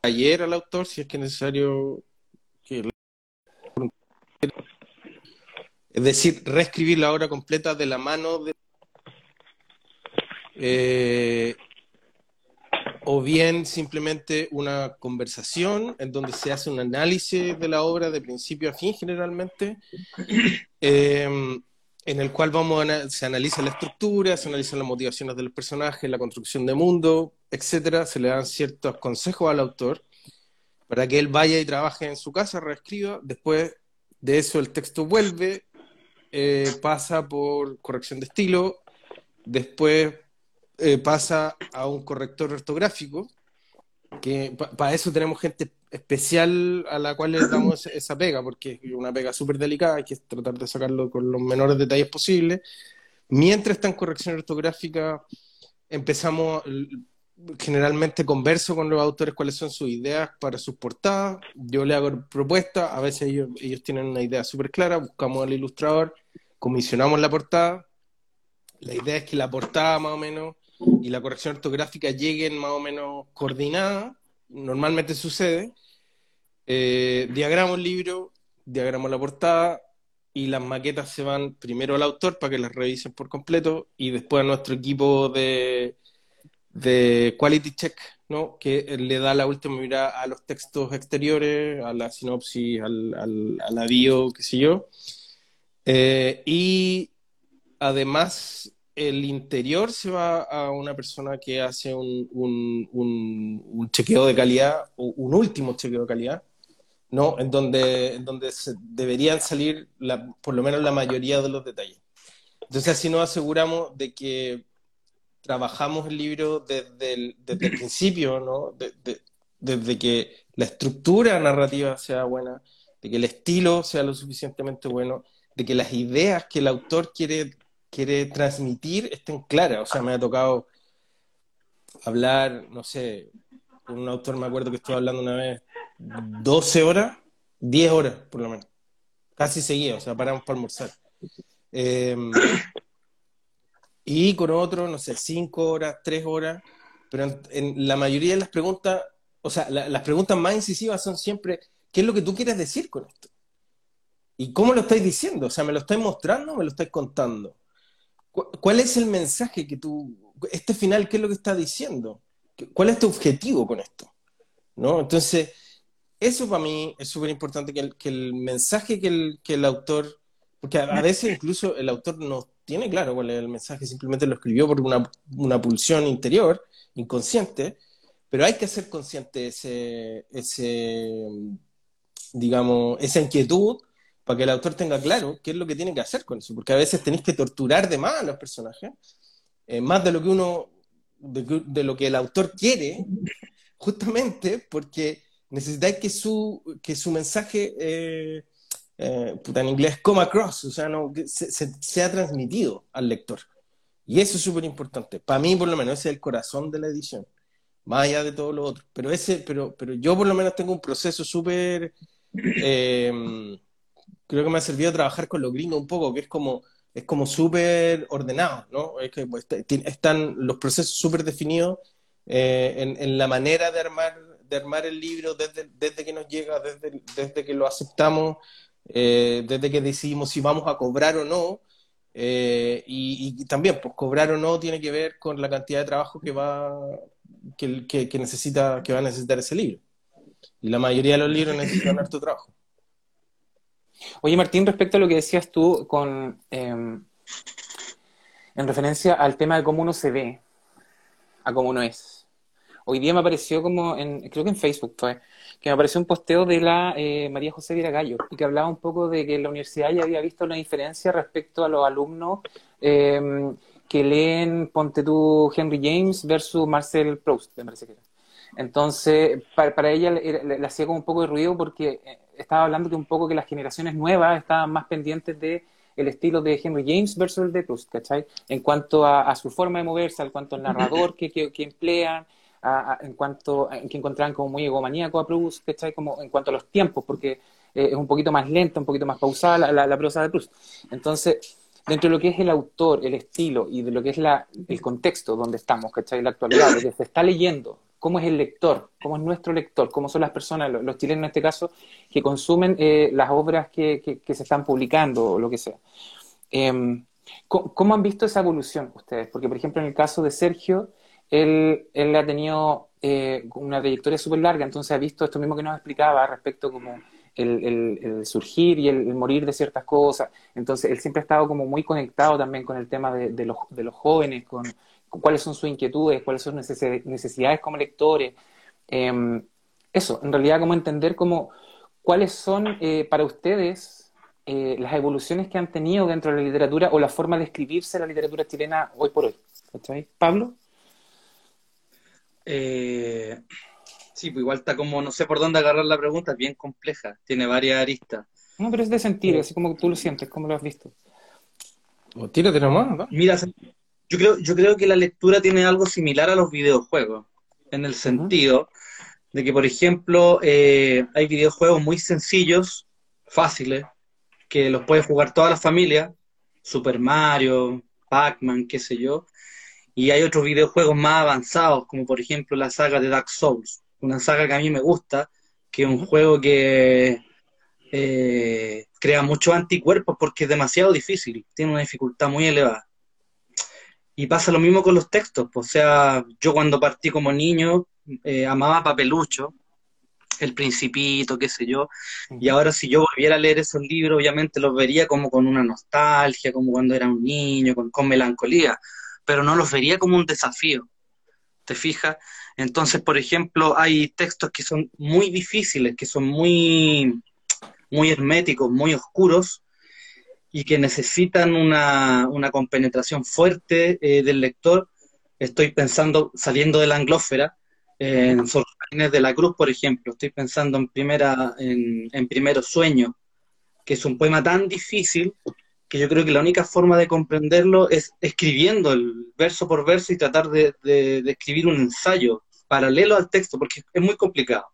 taller al autor si es que es necesario que es decir, reescribir la obra completa de la mano de eh, o bien simplemente una conversación en donde se hace un análisis de la obra de principio a fin generalmente eh, en el cual vamos se analiza la estructura, se analizan las motivaciones del personaje, la construcción de mundo, etcétera, se le dan ciertos consejos al autor para que él vaya y trabaje en su casa, reescriba, después de eso el texto vuelve, eh, pasa por corrección de estilo, después eh, pasa a un corrector ortográfico, que para eso tenemos gente especial a la cual le damos esa pega, porque es una pega súper delicada, hay que tratar de sacarlo con los menores detalles posibles. Mientras está en corrección ortográfica, empezamos, generalmente converso con los autores cuáles son sus ideas para sus portadas, yo le hago propuestas, a veces ellos, tienen una idea súper clara, buscamos al ilustrador, comisionamos la portada, la idea es que la portada más o menos y la corrección ortográfica lleguen más o menos coordinadas, normalmente sucede. Eh, diagramo el libro, diagramo la portada y las maquetas se van primero al autor para que las revisen por completo y después a nuestro equipo de, de quality check, ¿no? que le da la última mirada a los textos exteriores, a la sinopsis, al, al, a la bio, qué sé yo. Eh, y además el interior se va a una persona que hace un, un, un, chequeo de calidad, un último chequeo de calidad, ¿no? En donde, en donde se deberían salir la, por lo menos la mayoría de los detalles. Entonces así nos aseguramos de que trabajamos el libro desde el, principio, ¿no? desde que la estructura narrativa sea buena, de que el estilo sea lo suficientemente bueno, de que las ideas que el autor quiere quiere transmitir estén claras. O sea, me ha tocado hablar, no sé, con un autor, me acuerdo que estuve hablando una vez, 12 horas, 10 horas por lo menos. Casi seguía, o sea, paramos para almorzar. Em, y con otro, no sé, 5 horas, 3 horas, pero en, la mayoría de las preguntas, o sea, las preguntas más incisivas son siempre, ¿qué es lo que tú quieres decir con esto? ¿Y cómo lo estáis diciendo? O sea, ¿me lo estáis mostrando o me lo estáis contando? ¿Cuál es el mensaje que tú, este final, qué es lo que está diciendo? ¿Cuál es tu objetivo con esto? ¿No? Entonces, eso para mí es súper importante, que el, que el, mensaje que el, que el autor, porque a, veces incluso el autor no tiene claro cuál es el mensaje, simplemente lo escribió por una, una pulsión interior, inconsciente, pero hay que hacer consciente ese, ese digamos, esa inquietud para que el autor tenga claro qué es lo que tiene que hacer con eso, porque a veces tenéis que torturar de más a los personajes, eh, más de lo que uno, de, lo que el autor quiere, justamente porque necesitáis que su, que su mensaje, eh, eh, en inglés, come across, o sea, no, que se, sea transmitido al lector. Y eso es súper importante. Para mí, por lo menos, ese es el corazón de la edición, más allá de todo lo otro. Pero, ese, pero, pero yo, por lo menos, tengo un proceso súper creo que me ha servido trabajar con los gringos un poco, que es como es como súper ordenado, ¿no? Es que pues, están los procesos súper definidos eh, en, en, la manera de armar, de armar el libro desde, desde que nos llega, desde, desde que lo aceptamos, eh, desde que decidimos si vamos a cobrar o no. Eh, y, también, pues cobrar o no tiene que ver con la cantidad de trabajo que va, que, que, que necesita, que va a necesitar ese libro. Y la mayoría de los libros necesitan harto trabajo. Oye, Martín, respecto a lo que decías tú con em, en referencia al tema de cómo uno se ve, a cómo uno es. Hoy día me apareció como en, creo que en Facebook fue, que me apareció un posteo de la eh, María José Viragallo y que hablaba un poco de que la universidad ya había visto una diferencia respecto a los alumnos em, que leen, ponte tú, Henry James versus Marcel Proust, me parece que era. Entonces, para, ella le, hacía como un poco de ruido porque eh, estaba hablando que un poco que las generaciones nuevas estaban más pendientes de el estilo de Henry James versus el de Proust, ¿cachai? En cuanto a, su forma de moverse, en cuanto al narrador que, que, emplean, en cuanto a, que encontraban como muy egomaníaco a Proust, ¿cachai? Como en cuanto a los tiempos, porque eh, es un poquito más lenta, un poquito más pausada la, la, prosa de Proust. Entonces, dentro de lo que es el autor, el estilo y de lo que es la, el contexto donde estamos, ¿cachai? La actualidad, lo que se está leyendo, cómo es el lector, cómo es nuestro lector, cómo son las personas, los, chilenos en este caso, que consumen eh, las obras que, se están publicando o lo que sea. Em, ¿cómo, han visto esa evolución ustedes? Porque, por ejemplo, en el caso de Sergio, él, él ha tenido eh, una trayectoria súper larga, entonces ha visto esto mismo que nos explicaba respecto como el, surgir y el, morir de ciertas cosas. Entonces, él siempre ha estado como muy conectado también con el tema de, los, de los jóvenes, con, cuáles son sus inquietudes, cuáles son sus necesidades como lectores. Em, eso, en realidad, como entender como, cuáles son eh, para ustedes eh, las evoluciones que han tenido dentro de la literatura o la forma de escribirse la literatura chilena hoy por hoy. ¿Cachai? ¿Pablo? Eh, sí, pues igual está como, no sé por dónde agarrar la pregunta, es bien compleja, tiene varias aristas. No, pero es de sentir, así como tú lo sientes, ¿cómo lo has visto? O tírate nomás, ¿no? Mira, yo creo, yo creo que la lectura tiene algo similar a los videojuegos, en el sentido de que, por ejemplo, eh, hay videojuegos muy sencillos, fáciles, que los puede jugar toda la familia, Super Mario, Pac-Man, qué sé yo. Y hay otros videojuegos más avanzados, como por ejemplo la saga de Dark Souls, una saga que a mí me gusta, que es un juego que eh, crea muchos anticuerpos porque es demasiado difícil, tiene una dificultad muy elevada. Y pasa lo mismo con los textos, pues, o sea, yo cuando partí como niño eh, amaba Papelucho, El Principito, qué sé yo, y ahora si yo volviera a leer esos libros, obviamente los vería como con una nostalgia, como cuando era un niño, con, con melancolía, pero no los vería como un desafío, ¿te fijas? Entonces, por ejemplo, hay textos que son muy difíciles, que son muy, muy herméticos, muy oscuros, y que necesitan una, una compenetración fuerte eh, del lector. Estoy pensando, saliendo de la anglósfera, en Sorrines de la Cruz, por ejemplo, estoy pensando en, primera, en, en Primero Sueño, que es un poema tan difícil que yo creo que la única forma de comprenderlo es escribiendo el verso por verso y tratar de, de, de escribir un ensayo paralelo al texto, porque es muy complicado,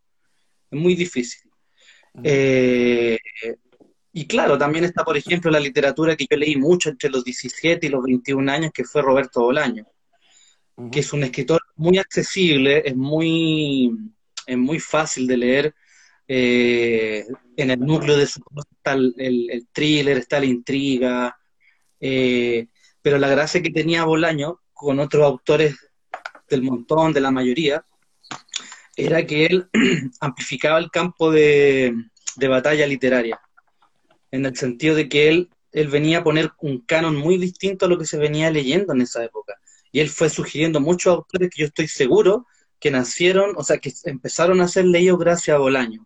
es muy difícil. Eh, y claro, también está, por ejemplo, la literatura que yo leí mucho entre los 17 y los 21 años, que fue Roberto Bolaño, que es un escritor muy accesible, es muy, es muy fácil de leer. Eh, en el núcleo de su está el, el, thriller, está la intriga, eh, pero la gracia que tenía Bolaño con otros autores del montón, de la mayoría, era que él amplificaba el campo de, de batalla literaria en el sentido de que él, él venía a poner un canon muy distinto a lo que se venía leyendo en esa época. Y él fue sugiriendo muchos autores que yo estoy seguro que nacieron, o sea, que empezaron a ser leídos gracias a Bolaño.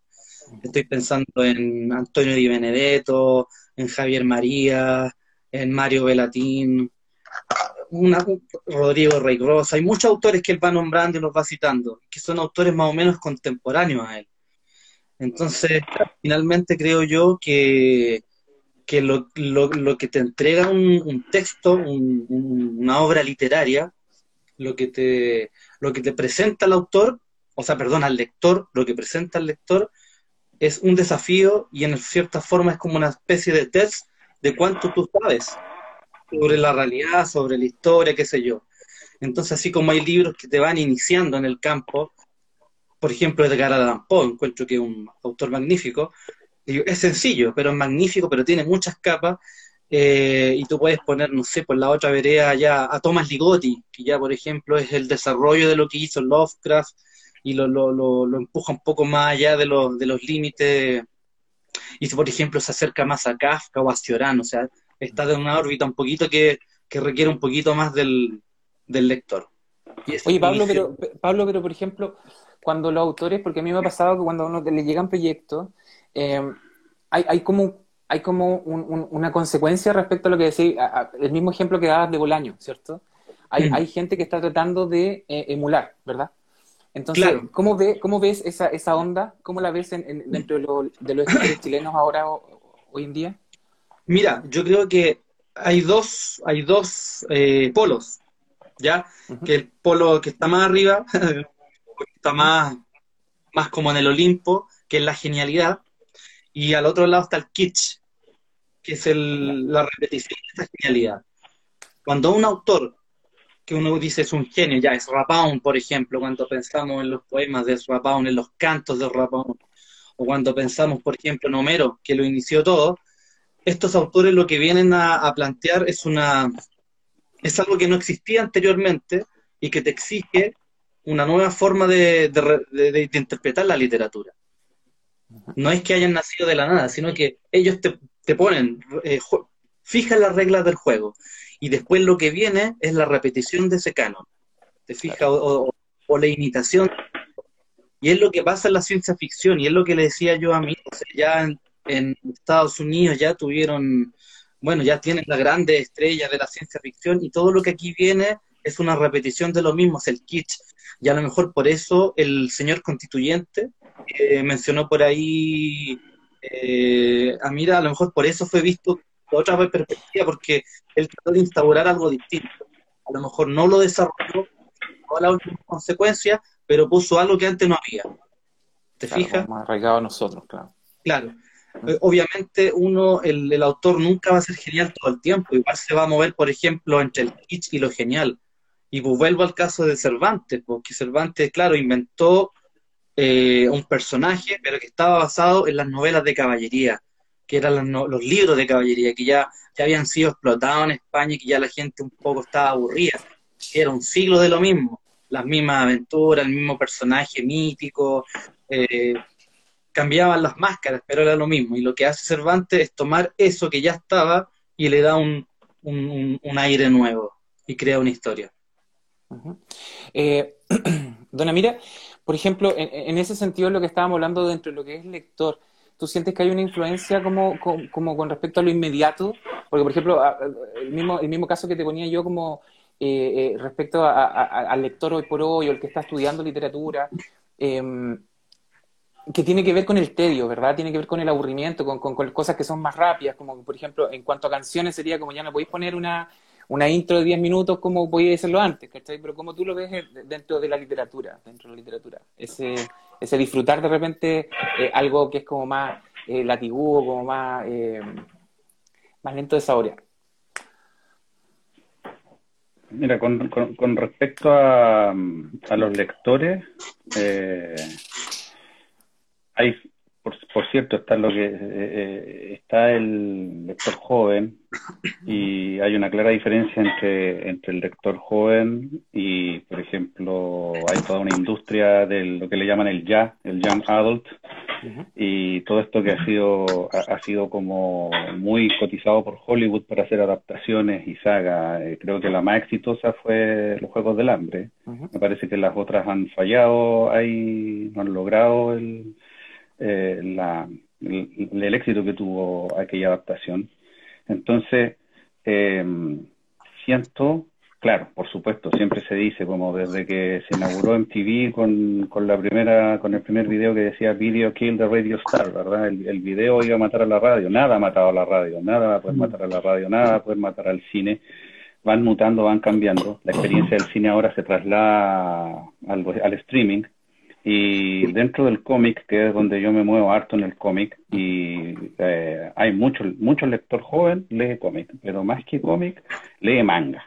Estoy pensando en Antonio Di Benedetto, en Javier María, en Mario Velatín, una, Rodrigo Rey Rosa. Hay muchos autores que él va nombrando y los va citando, que son autores más o menos contemporáneos a él. Entonces, finalmente creo yo que, que lo, lo, lo, que te entrega un, texto, un, una obra literaria, lo que, te, lo que te presenta el autor, o sea, perdón, al lector, lo que presenta al lector es un desafío y en cierta forma es como una especie de test de cuánto tú sabes sobre la realidad, sobre la historia, qué sé yo. Entonces, así como hay libros que te van iniciando en el campo, por ejemplo, Edgar Allan Poe, encuentro que es un autor magnífico. Es sencillo, pero es magnífico, pero tiene muchas capas. Eh, y tú puedes poner, no sé, por la otra vereda ya a Thomas Ligotti, que ya, por ejemplo, es el desarrollo de lo que hizo Lovecraft y lo, lo, lo, lo empuja un poco más allá de, lo, de los límites. Y si, por ejemplo, se acerca más a Kafka o a Cioran, o sea, está en una órbita un poquito que, que requiere un poquito más del, del lector. Oye, Pablo pero, Pablo, pero por ejemplo, cuando los autores, porque a mí me ha pasado que cuando a uno le llegan proyectos, eh, hay, hay como, hay como un, un, una consecuencia respecto a lo que decía, el mismo ejemplo que dabas de Bolaño, ¿cierto? Hay, mm. hay gente que está tratando de eh, emular, ¿verdad? Entonces, claro. ¿cómo, ve, ¿cómo ves esa, esa onda? ¿Cómo la ves en, en, dentro de, lo, de, los chilenos ahora, o, hoy en día? Mira, yo creo que hay dos, hay dos eh, polos, ¿ya? Uh -huh. Que el polo que está más arriba está más, más como en el Olimpo, que es la genialidad, y al otro lado está el kitsch, que es el, la repetición de esa genialidad. Cuando un autor que uno dice es un genio, ya es Rapaun, por ejemplo, cuando pensamos en los poemas de Rapaun, en los cantos de Rapaun, o cuando pensamos, por ejemplo, en Homero, que lo inició todo, estos autores lo que vienen a, plantear es una es algo que no existía anteriormente y que te exige una nueva forma de, interpretar la literatura. No es que hayan nacido de la nada, sino que ellos te, te ponen, eh, fijan las reglas del juego y después lo que viene es la repetición de ese canon. ¿Te fijas? O, o, o, la imitación. Y es lo que pasa en la ciencia ficción y es lo que le decía yo a mí. O sea, ya en, en Estados Unidos ya tuvieron, bueno, ya tienen las grandes estrellas de la ciencia ficción y todo lo que aquí viene es una repetición de lo mismo, es el kitsch y a lo mejor por eso el señor constituyente eh, mencionó por ahí eh, a Mira, a lo mejor por eso fue visto otra perspectiva, porque él trató de instaurar algo distinto. A lo mejor no lo desarrolló a la última consecuencia, pero puso algo que antes no había. ¿Te claro, fijas? Más arraigado a nosotros, claro. Claro. eh, obviamente uno, el, el, autor nunca va a ser genial todo el tiempo, igual se va a mover, por ejemplo, entre el kitsch y lo genial. Y pues vuelvo al caso de Cervantes, porque Cervantes, claro, inventó eh, un personaje, pero que estaba basado en las novelas de caballería, que eran los, los libros de caballería, que ya, ya habían sido explotados en España y que ya la gente un poco estaba aburrida. Era un siglo de lo mismo, las mismas aventuras, el mismo personaje mítico, eh, cambiaban las máscaras, pero era lo mismo. Y lo que hace Cervantes es tomar eso que ya estaba y le da un, aire nuevo y crea una historia. Eh, dona Mira, por ejemplo, en, ese sentido lo que estábamos hablando dentro de lo que es lector, ¿tú sientes que hay una influencia como, como, con respecto a lo inmediato? Porque, por ejemplo, el mismo, el mismo caso que te ponía yo como eh, eh, respecto al lector hoy por hoy o el que está estudiando literatura, em, que tiene que ver con el tedio, ¿verdad? Tiene que ver con el aburrimiento, con, cosas que son más rápidas, como por ejemplo, en cuanto a canciones sería como ya no podéis poner una, una intro de 10 minutos como podíais hacerlo antes, ¿cachai? Pero como tú lo ves dentro de la literatura, dentro de la literatura, ese, ese disfrutar de repente eh, algo que es como más eh, latiguo, como más, eh, más lento de saborear. Mira, con, con, respecto a, a, los lectores, eh, hay, por, cierto, está lo que eh, eh, está el lector joven y hay una clara diferencia entre, entre el lector joven y, por ejemplo, hay toda una industria de lo que le llaman el ya, el young adult, y todo esto que ha sido ha, sido como muy cotizado por Hollywood para hacer adaptaciones y saga. Eh, creo que la más exitosa fue Los Juegos del Hambre. Me parece que las otras han fallado, hay, no han logrado el eh, la, el, éxito que tuvo aquella adaptación. Entonces, eh, siento, claro, por supuesto, siempre se dice, como desde que se inauguró MTV con, con la primera, con el primer video que decía Video Kill the Radio Star, ¿verdad? El, video iba a matar a la radio, nada ha matado a la radio, nada va a poder matar a la radio, nada va a poder matar al cine van mutando, van cambiando. La experiencia del cine ahora se traslada al, al streaming y dentro del cómic, que es donde yo me muevo harto en el cómic, y eh, hay mucho, mucho lector joven, lee cómic, pero más que cómic, lee manga.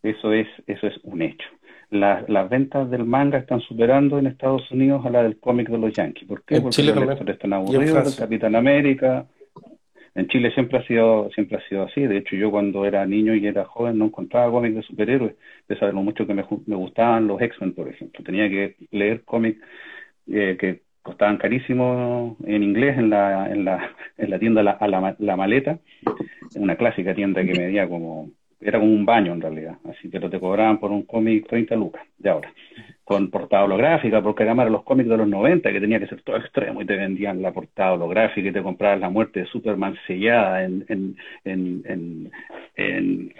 Eso es, eso es un hecho. Las, las ventas del manga están superando en Estados Unidos a la del cómic de los Yankees. ¿Por qué? Porque los lectores están aburridos del Capitán América. En Chile siempre ha sido siempre ha sido así. De hecho, yo cuando era niño y era joven no encontraba cómics de superhéroes de saber lo mucho que me, me gustaban los X-Men, por ejemplo. Tenía que leer cómics eh, que costaban carísimo en inglés en la, en la, en la tienda la, a la, la maleta, una clásica tienda que medía como, era como un baño en realidad, así, pero te cobraban por un cómic 30 lucas, de ahora, con portada holográfica, porque además eran los cómics de los 90 que tenía que ser todo extremo y te vendían la portada holográfica y te comprabas la muerte de Superman sellada en, en, en, en, en,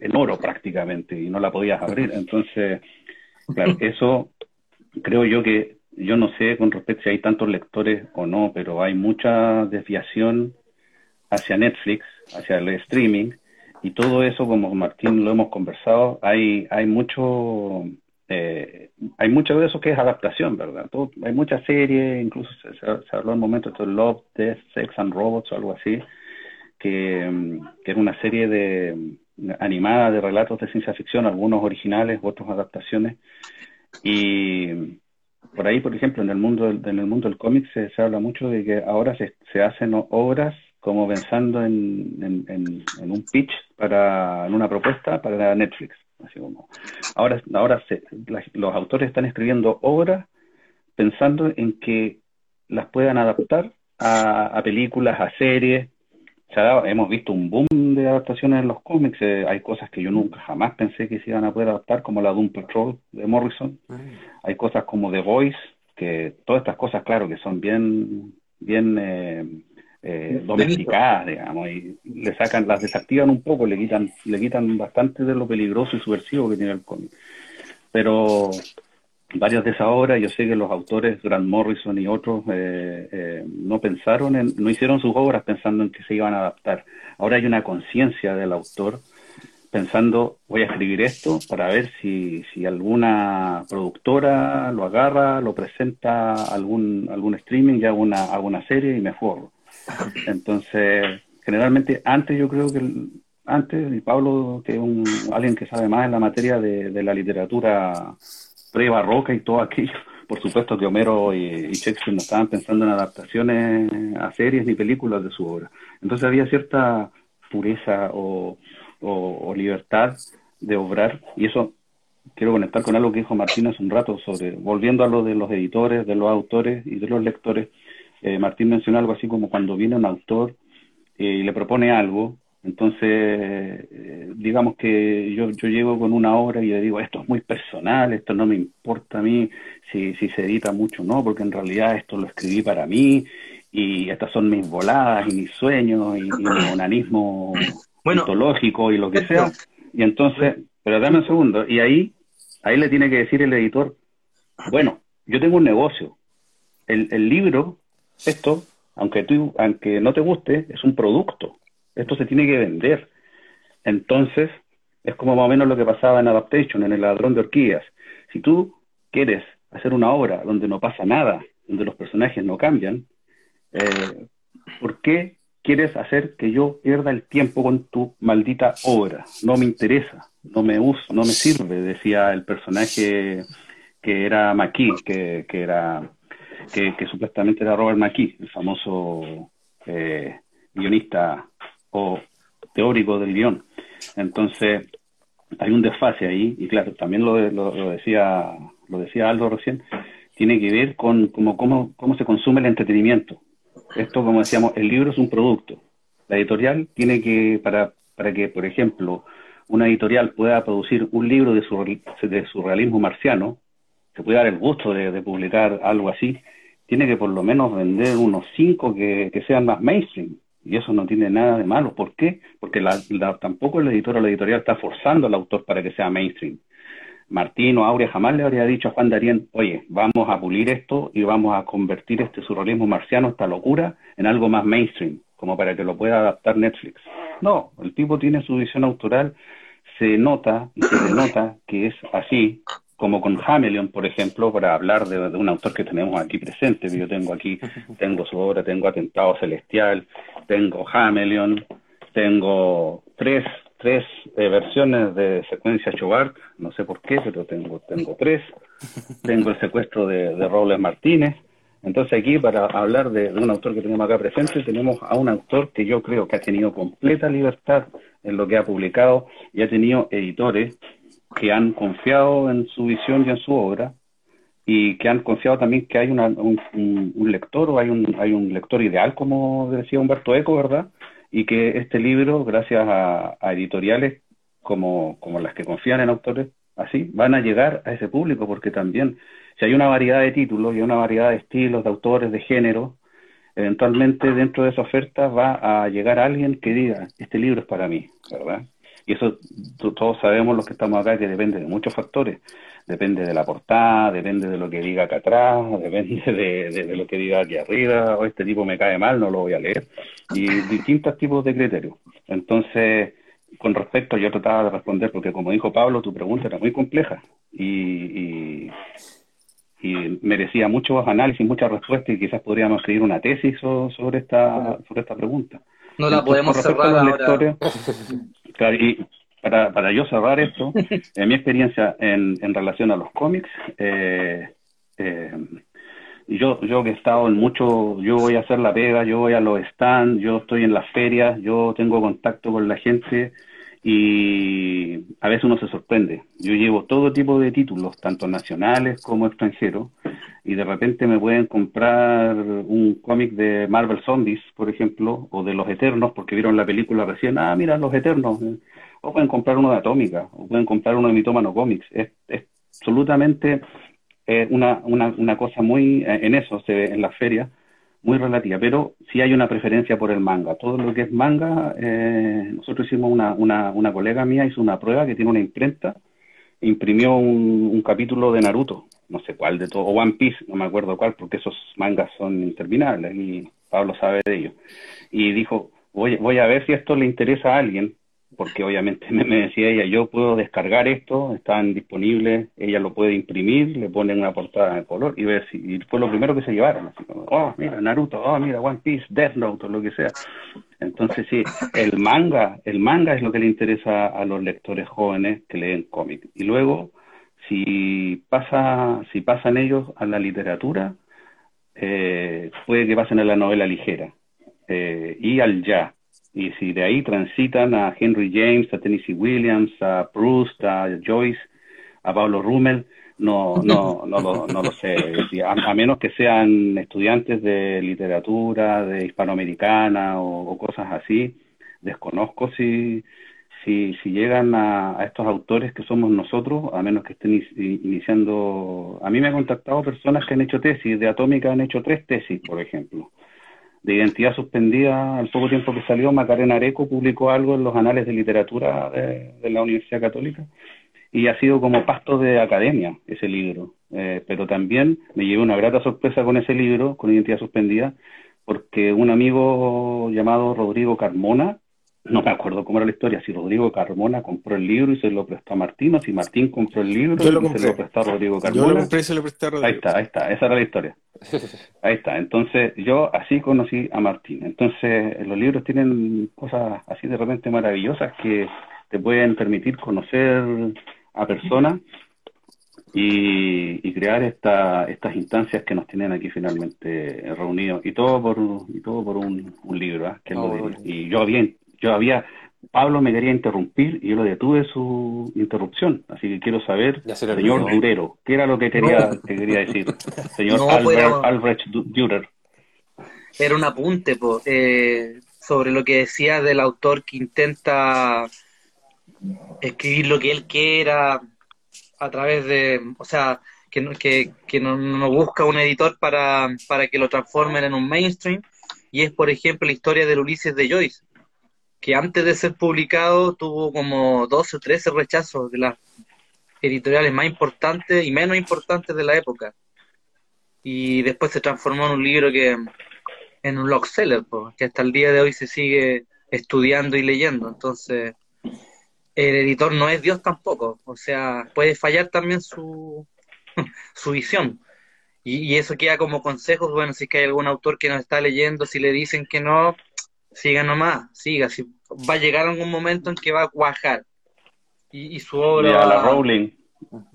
en oro prácticamente y no la podías abrir, entonces, claro, eso creo yo que yo no sé con respecto si hay tantos lectores o no, pero hay mucha desviación hacia Netflix, hacia el streaming, y todo eso, como Martín lo hemos conversado, hay, hay mucho, eh, hay mucho de eso que es adaptación, ¿verdad? hay muchas series, incluso se, habló en un momento de Love, Death, Sex and Robots o algo así, que, que es una serie de animada de relatos de ciencia ficción, algunos originales, otros adaptaciones, y por ahí, por ejemplo, en el mundo del, en el mundo del cómic se, habla mucho de que ahora se, se hacen obras como pensando en, en, un pitch para en una propuesta para Netflix. Así como ahora ahora los autores están escribiendo obras pensando en que las puedan adaptar a, a películas, a series, hemos visto un boom de adaptaciones en los cómics. Eh, hay cosas que yo nunca jamás pensé que se iban a poder adaptar, como la Doom Patrol de Morrison. Ah. Hay cosas como The Voice, que todas estas cosas, claro, que son bien, bien eh, eh, domesticadas, digamos, y le sacan, las desactivan un poco, le quitan, le quitan bastante de lo peligroso y subversivo que tiene el cómic. Pero varias de esas obras, yo sé que los autores, Grant Morrison y otros, eh, eh, no pensaron en, no hicieron sus obras pensando en que se iban a adaptar. Ahora hay una conciencia del autor pensando, voy a escribir esto para ver si, si alguna productora lo agarra, lo presenta algún, algún streaming, ya hago una, serie y me forro. Entonces, generalmente, antes yo creo que, antes, y Pablo, que es alguien que sabe más en la materia de, de la literatura pre-barroca y todo aquello, por supuesto que Homero y, Shakespeare no estaban pensando en adaptaciones a series ni películas de su obra. Entonces había cierta pureza o, o, libertad de obrar y eso quiero conectar con algo que dijo Martín hace un rato sobre, volviendo a lo de los editores, de los autores y de los lectores, eh, Martín mencionó algo así como cuando viene un autor eh, y le propone algo, entonces, eh, digamos que yo, yo llego con una obra y le digo, esto es muy personal, esto no me importa a mí si, si se edita mucho o no, porque en realidad esto lo escribí para mí y estas son mis voladas y mis sueños y, mi onanismo mitológico y lo que sea. Y entonces, pero dame un segundo, y ahí, ahí le tiene que decir el editor, bueno, yo tengo un negocio, el, el libro, esto, aunque, tú, aunque no te guste, es un producto esto se tiene que vender. Entonces, es como más o menos lo que pasaba en Adaptation, en El ladrón de orquídeas. Si tú quieres hacer una obra donde no pasa nada, donde los personajes no cambian, eh, ¿por qué quieres hacer que yo pierda el tiempo con tu maldita obra? No me interesa, no me usa, no me sirve, decía el personaje que era McKee, que, que era que, supuestamente era Robert McKee, el famoso eh, guionista teórico del guion. Entonces, hay un desfase ahí, y claro, también lo, lo, decía lo decía Aldo recién, tiene que ver con cómo, cómo, cómo se consume el entretenimiento. Esto, como decíamos, el libro es un producto. La editorial tiene que, para, para que, por ejemplo, una editorial pueda producir un libro de, su, de surrealismo marciano, se puede dar el gusto de, publicar algo así, tiene que por lo menos vender unos cinco que, sean más mainstream. Y eso no tiene nada de malo. ¿Por qué? Porque la, tampoco el editor o la editorial está forzando al autor para que sea mainstream. Martín o Aurea jamás le habría dicho a Juan Darien, oye, vamos a pulir esto y vamos a convertir este surrealismo marciano, esta locura, en algo más mainstream, como para que lo pueda adaptar Netflix. No, el tipo tiene su visión autoral, se nota y se denota que es así, como con Hamelion, por ejemplo, para hablar de, un autor que tenemos aquí presente, yo tengo aquí, tengo su obra, tengo Atentado Celestial, tengo Hamelion, tengo tres, tres eh, versiones de secuencia Chobart, no sé por qué, pero tengo, tengo tres, tengo el secuestro de, de Robles Martínez, entonces aquí para hablar de, de, un autor que tenemos acá presente, tenemos a un autor que yo creo que ha tenido completa libertad en lo que ha publicado y ha tenido editores que han confiado en su visión y en su obra y que han confiado también que hay una, un, lector o hay un, hay un lector ideal, como decía Humberto Eco, ¿verdad? Y que este libro, gracias a, editoriales como, como las que confían en autores así, van a llegar a ese público, porque también si hay una variedad de títulos y una variedad de estilos, de autores, de género, eventualmente dentro de esa oferta va a llegar alguien que diga, este libro es para mí, ¿verdad? Y eso todos sabemos los que estamos acá que depende de muchos factores. Depende de la portada, depende de lo que diga acá atrás, depende de, lo que diga aquí arriba, o este tipo me cae mal, no lo voy a leer. Y distintos tipos de criterios. Entonces, con respecto, yo trataba de responder, porque como dijo Pablo, tu pregunta era muy compleja y, y, merecía muchos análisis, muchas respuestas y quizás podríamos escribir una tesis sobre esta, sobre esta pregunta. No la podemos cerrar ahora. y para, para yo cerrar esto, en mi experiencia en, en relación a los cómics, eh, eh, yo, yo que he estado en mucho, yo voy a hacer la pega, yo voy a los stands, yo estoy en las ferias, yo tengo contacto con la gente y a veces uno se sorprende. Yo llevo todo tipo de títulos, tanto nacionales como extranjeros, y de repente me pueden comprar un cómic de Marvel Zombies, por ejemplo, o de Los Eternos, porque vieron la película recién, ah, mira, Los Eternos, o pueden comprar uno de Atómica, o pueden comprar uno de Mitómano Comics. Es, absolutamente eh, una, una, una cosa muy, eh, en eso se ve en la feria, muy relativa, pero sí hay una preferencia por el manga. Todo lo que es manga, eh, nosotros hicimos una, una, una colega mía, hizo una prueba que tiene una imprenta, imprimió un, capítulo de Naruto no sé cuál de todo, o One Piece, no me acuerdo cuál, porque esos mangas son interminables y Pablo sabe de ello. Y dijo, voy, voy a ver si esto le interesa a alguien, porque obviamente me, decía ella, yo puedo descargar esto, están disponibles, ella lo puede imprimir, le ponen una portada de color y ver si y fue lo primero que se llevaron, así como, oh, mira, Naruto, oh, mira, One Piece, Death Note, o lo que sea. Entonces sí, el manga, el manga es lo que le interesa a los lectores jóvenes que leen cómics. Y luego, si pasa, si pasan ellos a la literatura, eh, puede que pasen a la novela ligera eh, y al ya y si de ahí transitan a Henry James, a Tennessee Williams, a Proust, a Joyce, a Pablo Rummel, no, no, no, lo, no lo sé. A, menos que sean estudiantes de literatura, de hispanoamericana o, cosas así, desconozco si, si, si llegan a, estos autores que somos nosotros, a menos que estén iniciando. A mí me han contactado personas que han hecho tesis, de Atómica han hecho tres tesis, por ejemplo de identidad suspendida, al poco tiempo que salió, Macarena Areco publicó algo en los anales de literatura de, la Universidad Católica y ha sido como pasto de academia ese libro. Eh, pero también me llevé una grata sorpresa con ese libro, con identidad suspendida, porque un amigo llamado Rodrigo Carmona no me acuerdo cómo era la historia, si Rodrigo Carmona compró el libro y se lo prestó a Martín, o si Martín compró el libro y se lo prestó a Rodrigo Carmona. Yo lo compré y se lo presté a Rodrigo. Ahí está, ahí está, esa era la historia. Ahí está, entonces yo así conocí a Martín. Entonces los libros tienen cosas así de repente maravillosas que te pueden permitir conocer a personas y, crear esta, estas instancias que nos tienen aquí finalmente reunidos. Y todo por, y todo por un, libro, ¿ah? que y yo bien yo había, Pablo me quería interrumpir y yo lo detuve su interrupción, así que quiero saber, señor Durero, ¿qué era lo que quería, quería decir? Señor Albrecht Dürer. Era un apunte eh, sobre lo que decía del autor que intenta escribir lo que él quiera a través de, o sea, que, que, que no, no, busca un editor para, para que lo transformen en un mainstream, y es, por ejemplo, la historia del Ulises de Joyce que antes de ser publicado tuvo como 12 o 13 rechazos de las editoriales más importantes y menos importantes de la época. Y después se transformó en un libro que en un long seller, que hasta el día de hoy se sigue estudiando y leyendo. Entonces, el editor no es Dios tampoco, o sea, puede fallar también su, su visión. Y, y, eso queda como consejos, bueno, si es que hay algún autor que nos está leyendo, si le dicen que no, siga nomás, siga, si va a llegar algún momento en que va a cuajar y, su obra la Rowling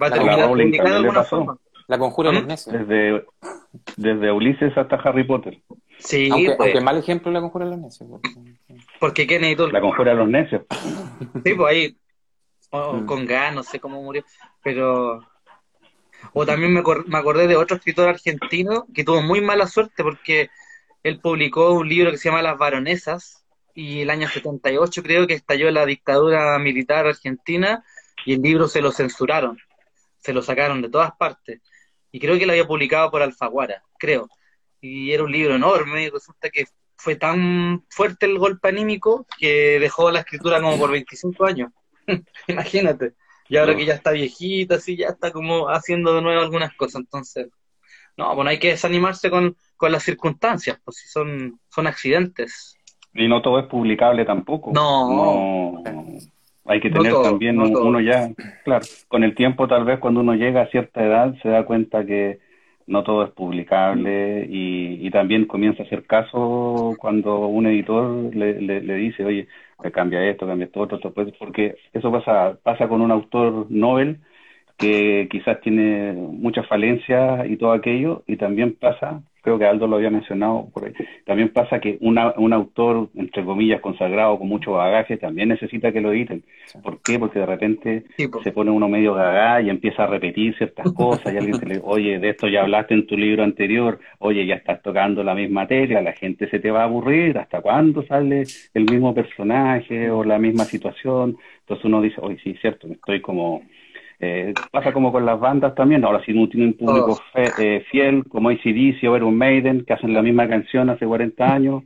va a terminar publicada de alguna forma. La conjura de los necios. Desde, desde Ulises hasta Harry Potter. Sí, aunque, pues. mal ejemplo la conjura de los necios. Porque, qué necesito? La conjura de los necios. Sí, pues ahí, mm. con gas, no sé cómo murió, pero... O también me, me acordé de otro escritor argentino que tuvo muy mala suerte porque él publicó un libro que se llama Las Baronesas y el año 78 creo que estalló la dictadura militar argentina y el libro se lo censuraron, se lo sacaron de todas partes y creo que lo había publicado por Alfaguara, creo. Y era un libro enorme y resulta que fue tan fuerte el golpe anímico que dejó la escritura como por 25 años. Imagínate. Y ahora que ya está viejita, así ya está como haciendo de nuevo algunas cosas. Entonces, no, bueno, hay que desanimarse con, con las circunstancias, pues si son, son accidentes. Y no todo es publicable tampoco. No. hay que tener también uno ya, claro, con el tiempo tal vez cuando uno llega a cierta edad se da cuenta que no todo es publicable y, y también comienza a hacer caso cuando un editor le, le, dice, oye, cambia esto, cambia esto, otro, otro, pues, porque eso pasa, pasa con un autor novel que quizás tiene muchas falencias y todo aquello, y también pasa creo que Aldo lo había mencionado por ahí, también pasa que una, un autor, entre comillas, consagrado, con mucho bagaje, también necesita que lo editen. ¿Por qué? Porque de repente se pone uno medio gagá y empieza a repetir ciertas cosas, y alguien se le oye, de esto ya hablaste en tu libro anterior, oye, ya estás tocando la misma tela, la gente se te va a aburrir, ¿hasta cuándo sale el mismo personaje o la misma situación? Entonces uno dice, oye, sí, cierto, me estoy como eh, pasa como con las bandas también, ahora si no tiene un público eh, fiel, como ACDC o un Maiden, que hacen la misma canción hace 40 años,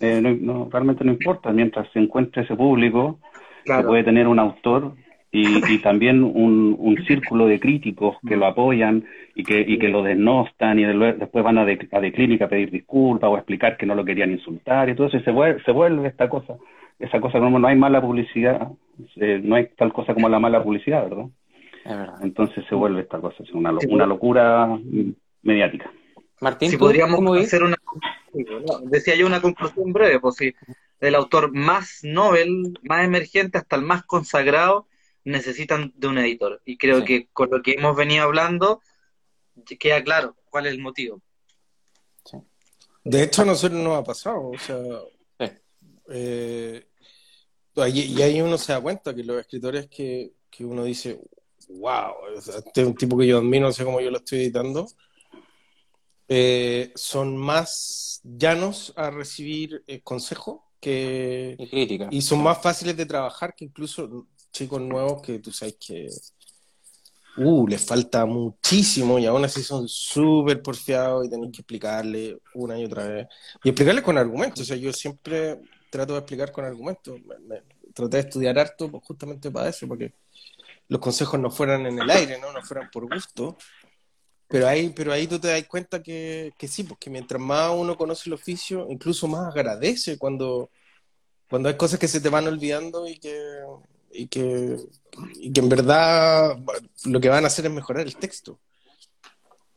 eh, no, realmente no importa, mientras se encuentre ese público, que puede tener un autor y, también un, un, círculo de críticos que lo apoyan y que, y que lo desnostan y después van a, a de clínica a pedir disculpas o a explicar que no lo querían insultar y todo eso, y se vuelve, se vuelve esta cosa esa cosa, no, no hay mala publicidad, eh, no hay tal cosa como la mala publicidad, ¿verdad? Es verdad. Entonces se vuelve esta cosa, es una, lo- una locura mediática. Martín, Si ¿tú podríamos hacer una no, decía yo una conclusión breve, pues si del autor más novel, más emergente hasta el más consagrado necesitan de un editor. Y creo Sí. que con lo que hemos venido hablando queda claro cuál es el motivo. De hecho, a nosotros nos ha pasado, o sea, Sí. eh, y ahí uno se da cuenta que los escritores que, que uno dice, wow, este es un tipo que yo admiro, no sé cómo yo lo estoy editando, eh, son más llanos a recibir eh, consejo que, Y crítica. y son más fáciles de trabajar que incluso chicos nuevos que tú sabes que uh, les falta muchísimo y aún así son súper porfiados y tenés que explicarle una y otra vez. Y explicarles con argumentos. O sea, yo siempre trato de explicar con argumentos. Me, me- traté de estudiar harto pues, justamente para eso, porque los consejos no fueran en el aire, ¿no? No fueran por gusto. Pero ahí, pero ahí tú te das cuenta que, que sí, porque mientras más uno conoce el oficio, incluso más agradece cuando, cuando hay cosas que se te van olvidando y que, y que, y que en verdad lo que van a hacer es mejorar el texto.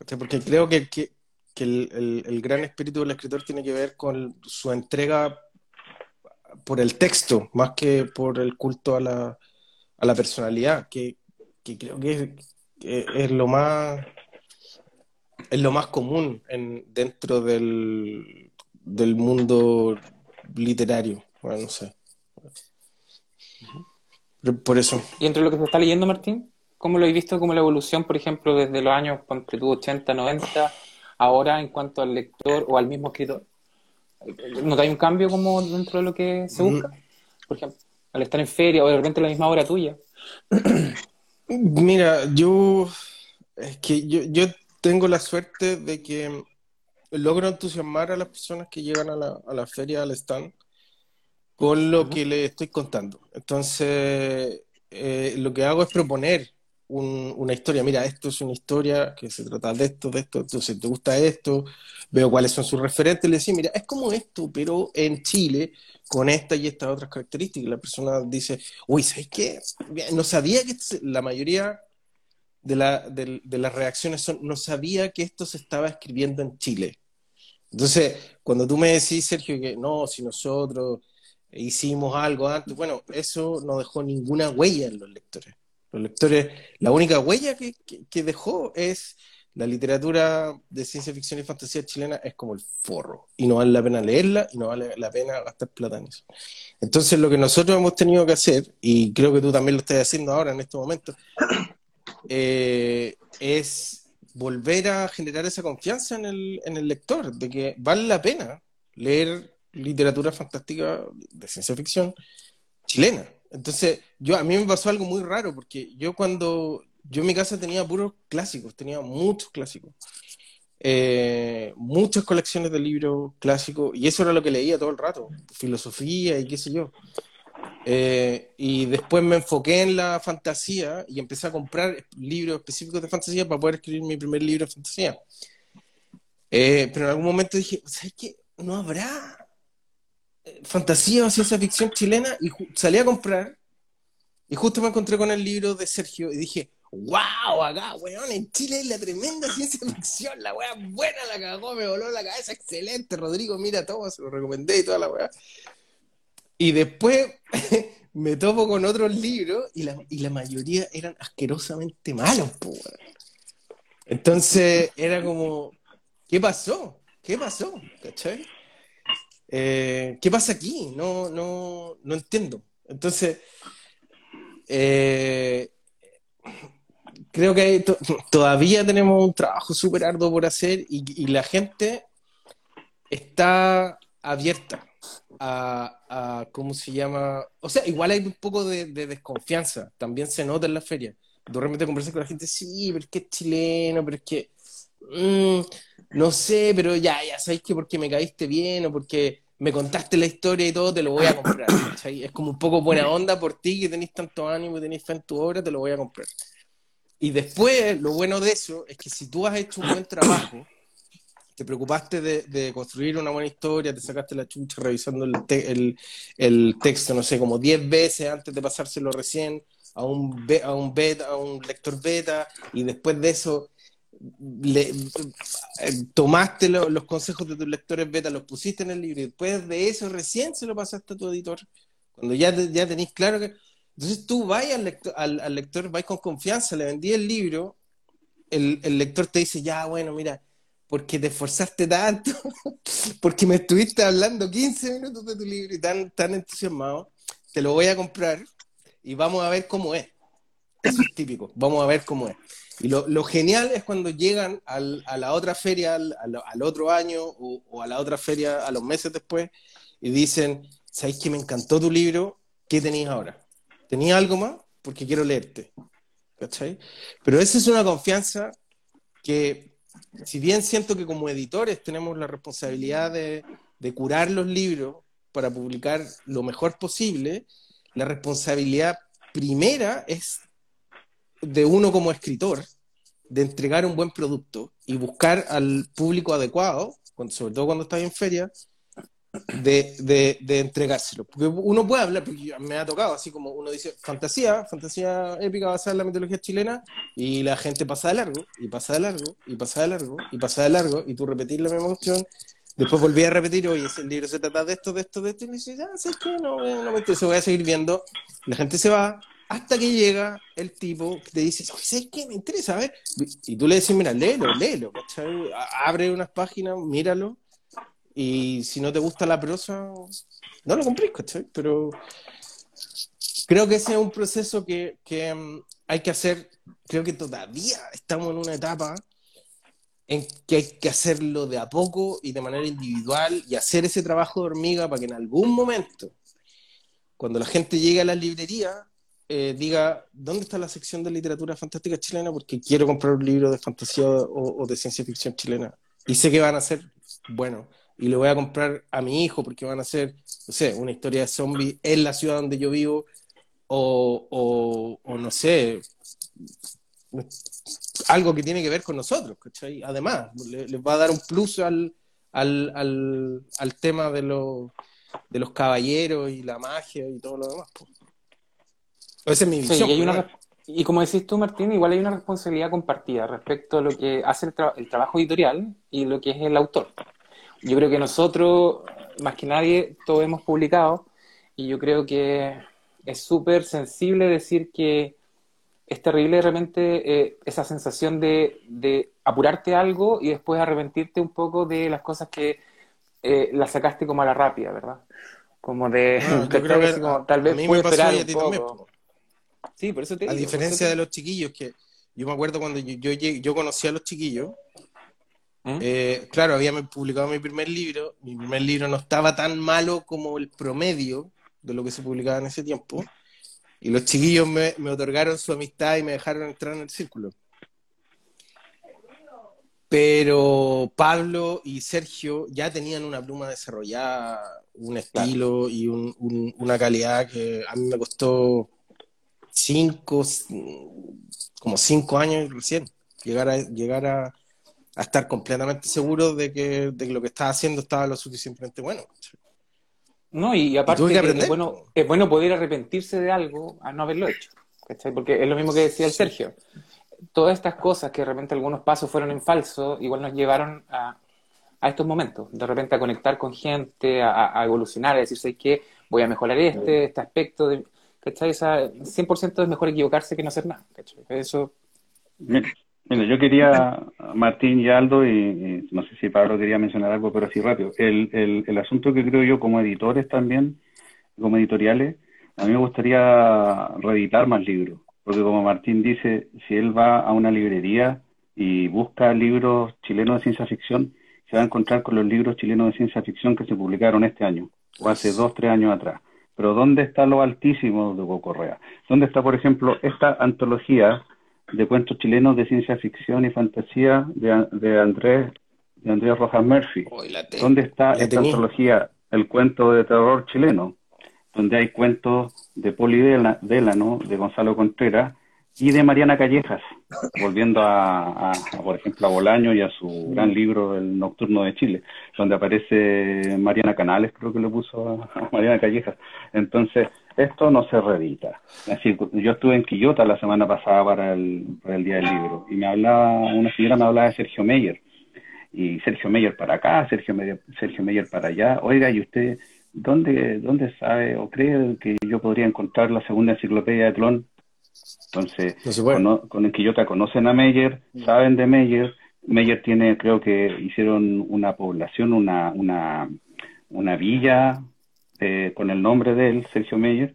¿Cachai? Porque creo que, que, que el, el- el gran espíritu del escritor tiene que ver con su entrega por el texto, más que por el culto a la, a la personalidad, que, que creo que es, que es lo más es lo más común en, dentro del, del mundo literario. Bueno, no sé. Pero por eso. Y entre lo que se está leyendo, Martín, ¿cómo lo has visto como la evolución, por ejemplo, desde los años, ponte tú, 80, 90, ahora en cuanto al lector o al mismo escritor? ¿Notáis un cambio como dentro de lo que se busca? Por ejemplo, al estar en feria o de repente la misma hora tuya. Mira, yo es que yo, yo tengo la suerte de que logro entusiasmar a las personas que llegan a la, a la feria, al stand, con lo que les estoy contando. Entonces, eh, lo que hago es proponer un- una historia. Mira, esto es una historia que se trata de esto, de esto. Entonces, ¿te gusta esto? Veo cuáles son sus referentes. Le decía, mira, es como esto, pero en Chile, con esta y estas otras características. La persona dice, uy, ¿sabes qué? No sabía que la mayoría de, la, de, de las reacciones son, no sabía que esto se estaba escribiendo en Chile. Entonces, cuando tú me decís, Sergio, que no, si nosotros hicimos algo antes, bueno, eso no dejó ninguna huella en los lectores. Los lectores, la única huella que, que, dejó es la literatura de ciencia ficción y fantasía chilena es como el forro, y no vale la pena leerla y no vale la pena gastar plata en eso. Entonces, lo que nosotros hemos tenido que hacer, y creo que tú también lo estás haciendo ahora en este momento, eh, es volver a generar esa confianza en el, en el lector, de que vale la pena leer literatura fantástica de ciencia ficción chilena. Entonces, yo a mí me pasó algo muy raro, porque yo cuando yo en mi casa tenía puros clásicos, tenía muchos clásicos, eh, muchas colecciones de libros clásicos, y eso era lo que leía todo el rato, filosofía y qué sé yo. Eh, y después me enfoqué en la fantasía y empecé a comprar libros específicos de fantasía para poder escribir mi primer libro de fantasía. Eh, pero en algún momento dije, ¿sabes qué? No habrá fantasía o ciencia ficción chilena y salí a comprar y justo me encontré con el libro de Sergio y dije, wow, acá, weón, en Chile es la tremenda ciencia ficción, la weá buena la cagó, me voló la cabeza, excelente, Rodrigo, mira todo, se lo recomendé y toda la weá. Y después me topo con otros libros y la, y la mayoría eran asquerosamente malos, po, weón. Entonces era como, ¿qué pasó? ¿Qué pasó? ¿Cachai? Eh, ¿qué pasa aquí? No, no, no entiendo. Entonces, eh, creo que todavía tenemos un trabajo súper arduo por hacer y, la gente está abierta a, a, ¿cómo se llama? O sea, igual hay un poco de, de desconfianza, también se nota en la feria. De repente conversas con la gente, sí, pero es que es chileno, pero es que, mm, no sé, pero ya, ya sabéis que porque me caíste bien o porque me contaste la historia y todo, te lo voy a comprar. ¿cachai? Es como un poco buena onda por ti, que tenéis tanto ánimo y tenéis fe en tu obra, te lo voy a comprar. Y después, lo bueno de eso es que si tú has hecho un buen trabajo, te preocupaste de, construir una buena historia, te sacaste la chucha revisando el, el, texto, no sé, como 10 veces antes de pasárselo recién a un, a un beta, a un lector beta, y después de eso le, eh, tomaste los consejos de tus lectores beta, los pusiste en el libro, y después de eso recién se lo pasaste a tu editor, cuando ya, ya tenéis claro que... Entonces tú vas al lector, al, lector, vais con confianza, le vendí el libro, el, el lector te dice, ya, bueno, mira, porque te esforzaste tanto, porque me estuviste hablando 15 minutos de tu libro y tan, tan entusiasmado, te lo voy a comprar y vamos a ver cómo es. Eso es típico, vamos a ver cómo es. Y lo, lo genial es cuando llegan al, a la otra feria al, al, otro año o, a la otra feria a los meses después y dicen, ¿sabes que me encantó tu libro? ¿Qué tenías ahora? ¿Tenía algo más? Porque quiero leerte. ¿Cachai? Pero esa es una confianza que si bien siento que como editores tenemos la responsabilidad de, curar los libros para publicar lo mejor posible, la responsabilidad primera es de uno como escritor, de entregar un buen producto y buscar al público adecuado, sobre todo cuando estás en feria, de, de, entregárselo. Porque uno puede hablar, porque me ha tocado, así como uno dice, fantasía, fantasía épica basada en la mitología chilena, y la gente pasa de largo, y pasa de largo, y pasa de largo, y pasa de largo, y tú repetir la misma cuestión, después volví a repetir, oye, el libro se trata de esto, de esto, de esto, y me dice, ya, sé que no, no me interesa, voy a seguir viendo, la gente se va, hasta que llega el tipo que te dice, ¿sabes qué? Me interesa, a ver. Y tú le dices, mira, léelo, léelo, Abre unas páginas, míralo, y si no te gusta la prosa, no lo compré, ¿cachai? Pero creo que ese es un proceso que, que mm, hay que hacer, creo que todavía estamos en una etapa en que hay que hacerlo de a poco y de manera individual y hacer ese trabajo de hormiga para que en algún momento, cuando la gente llegue a la librería, eh, diga, ¿dónde está la sección de literatura fantástica chilena? Porque quiero comprar un libro de fantasía o, de ciencia ficción chilena. Y sé que van a ser buenos y le voy a comprar a mi hijo porque van a hacer, no sé, una historia de zombies en la ciudad donde yo vivo o, no sé, algo que tiene que ver con nosotros, ¿cachai? Además, les va a dar un plus al, al, al, al tema de, los de los caballeros y la magia y todo lo demás. Esa es mi visión. y, como decís tú, Martín, igual hay una responsabilidad compartida respecto a lo que hace el, el trabajo editorial y lo que es el autor yo creo que nosotros, más que nadie, todos hemos publicado y yo creo que es súper sensible decir que es terrible realmente eh, esa sensación de, apurarte algo y después arrepentirte un poco de las cosas que eh, las sacaste como a la rápida, ¿verdad? Como de, tal vez puedo esperar un poco. Sí, por eso te A diferencia de los chiquillos, que yo me acuerdo cuando yo, yo, yo conocí a los chiquillos, ¿Mm? Eh, claro, había publicado mi primer libro. Mi primer libro no estaba tan malo como el promedio de lo que se publicaba en ese tiempo. Y los chiquillos me, otorgaron su amistad y me dejaron entrar en el círculo. Pero Pablo y Sergio ya tenían una pluma desarrollada, un estilo y una calidad que a mí me costó cinco, como cinco años recién llegar a, llegar a, a estar completamente seguro de que, de que lo que estaba haciendo estaba lo suficientemente bueno. No, y aparte es, bueno, es bueno poder arrepentirse de algo a no haberlo hecho. Porque es lo mismo que decía el Sergio. Todas estas cosas que de repente algunos pasos fueron en falso, igual nos llevaron a, a estos momentos. De repente a conectar con gente, a, a evolucionar, a decir, ¿sabes qué? Voy a mejorar este, este aspecto. De, ¿cachai? 100% es mejor equivocarse que no hacer nada. Eso. Mira, yo quería, Martín y Aldo, y, no sé si Pablo quería mencionar algo, pero así rápido. El, el, el asunto que creo yo como editores también, como editoriales, a mí me gustaría reeditar más libros, porque como Martín dice, si él va a una librería y busca libros chilenos de ciencia ficción, se va a encontrar con los libros chilenos de ciencia ficción que se publicaron este año, o hace dos, tres años atrás. Pero ¿dónde está lo altísimo de Hugo Correa? ¿Dónde está, por ejemplo, esta antología de cuentos chilenos de ciencia ficción y fantasía de, de Andrés de Andrés Rojas Murphy. ¿Dónde está esta antología, el cuento de terror chileno? Donde hay cuentos de Poli Délano, de Gonzalo Contreras y de Mariana Callejas. Volviendo a, por ejemplo, a Bolaño y a su gran libro El Nocturno de Chile, donde aparece Mariana Canales, creo que lo puso a, Mariana Callejas. Entonces, esto no se reedita. Así, yo estuve en Quillota la semana pasada para el, para el Día del Libro y me hablaba, una señora me hablaba de Sergio Meyer. Y Sergio Meyer para acá, Sergio Meyer, Sergio Meyer para allá. Oiga, ¿y usted dónde, dónde sabe o cree que yo podría encontrar la segunda enciclopedia de Clon? Entonces, con, el que yo te conocen a Meyer, saben de Meyer. Meyer tiene, creo que hicieron una población, una, una, una villa eh, con el nombre de él, Sergio Meyer,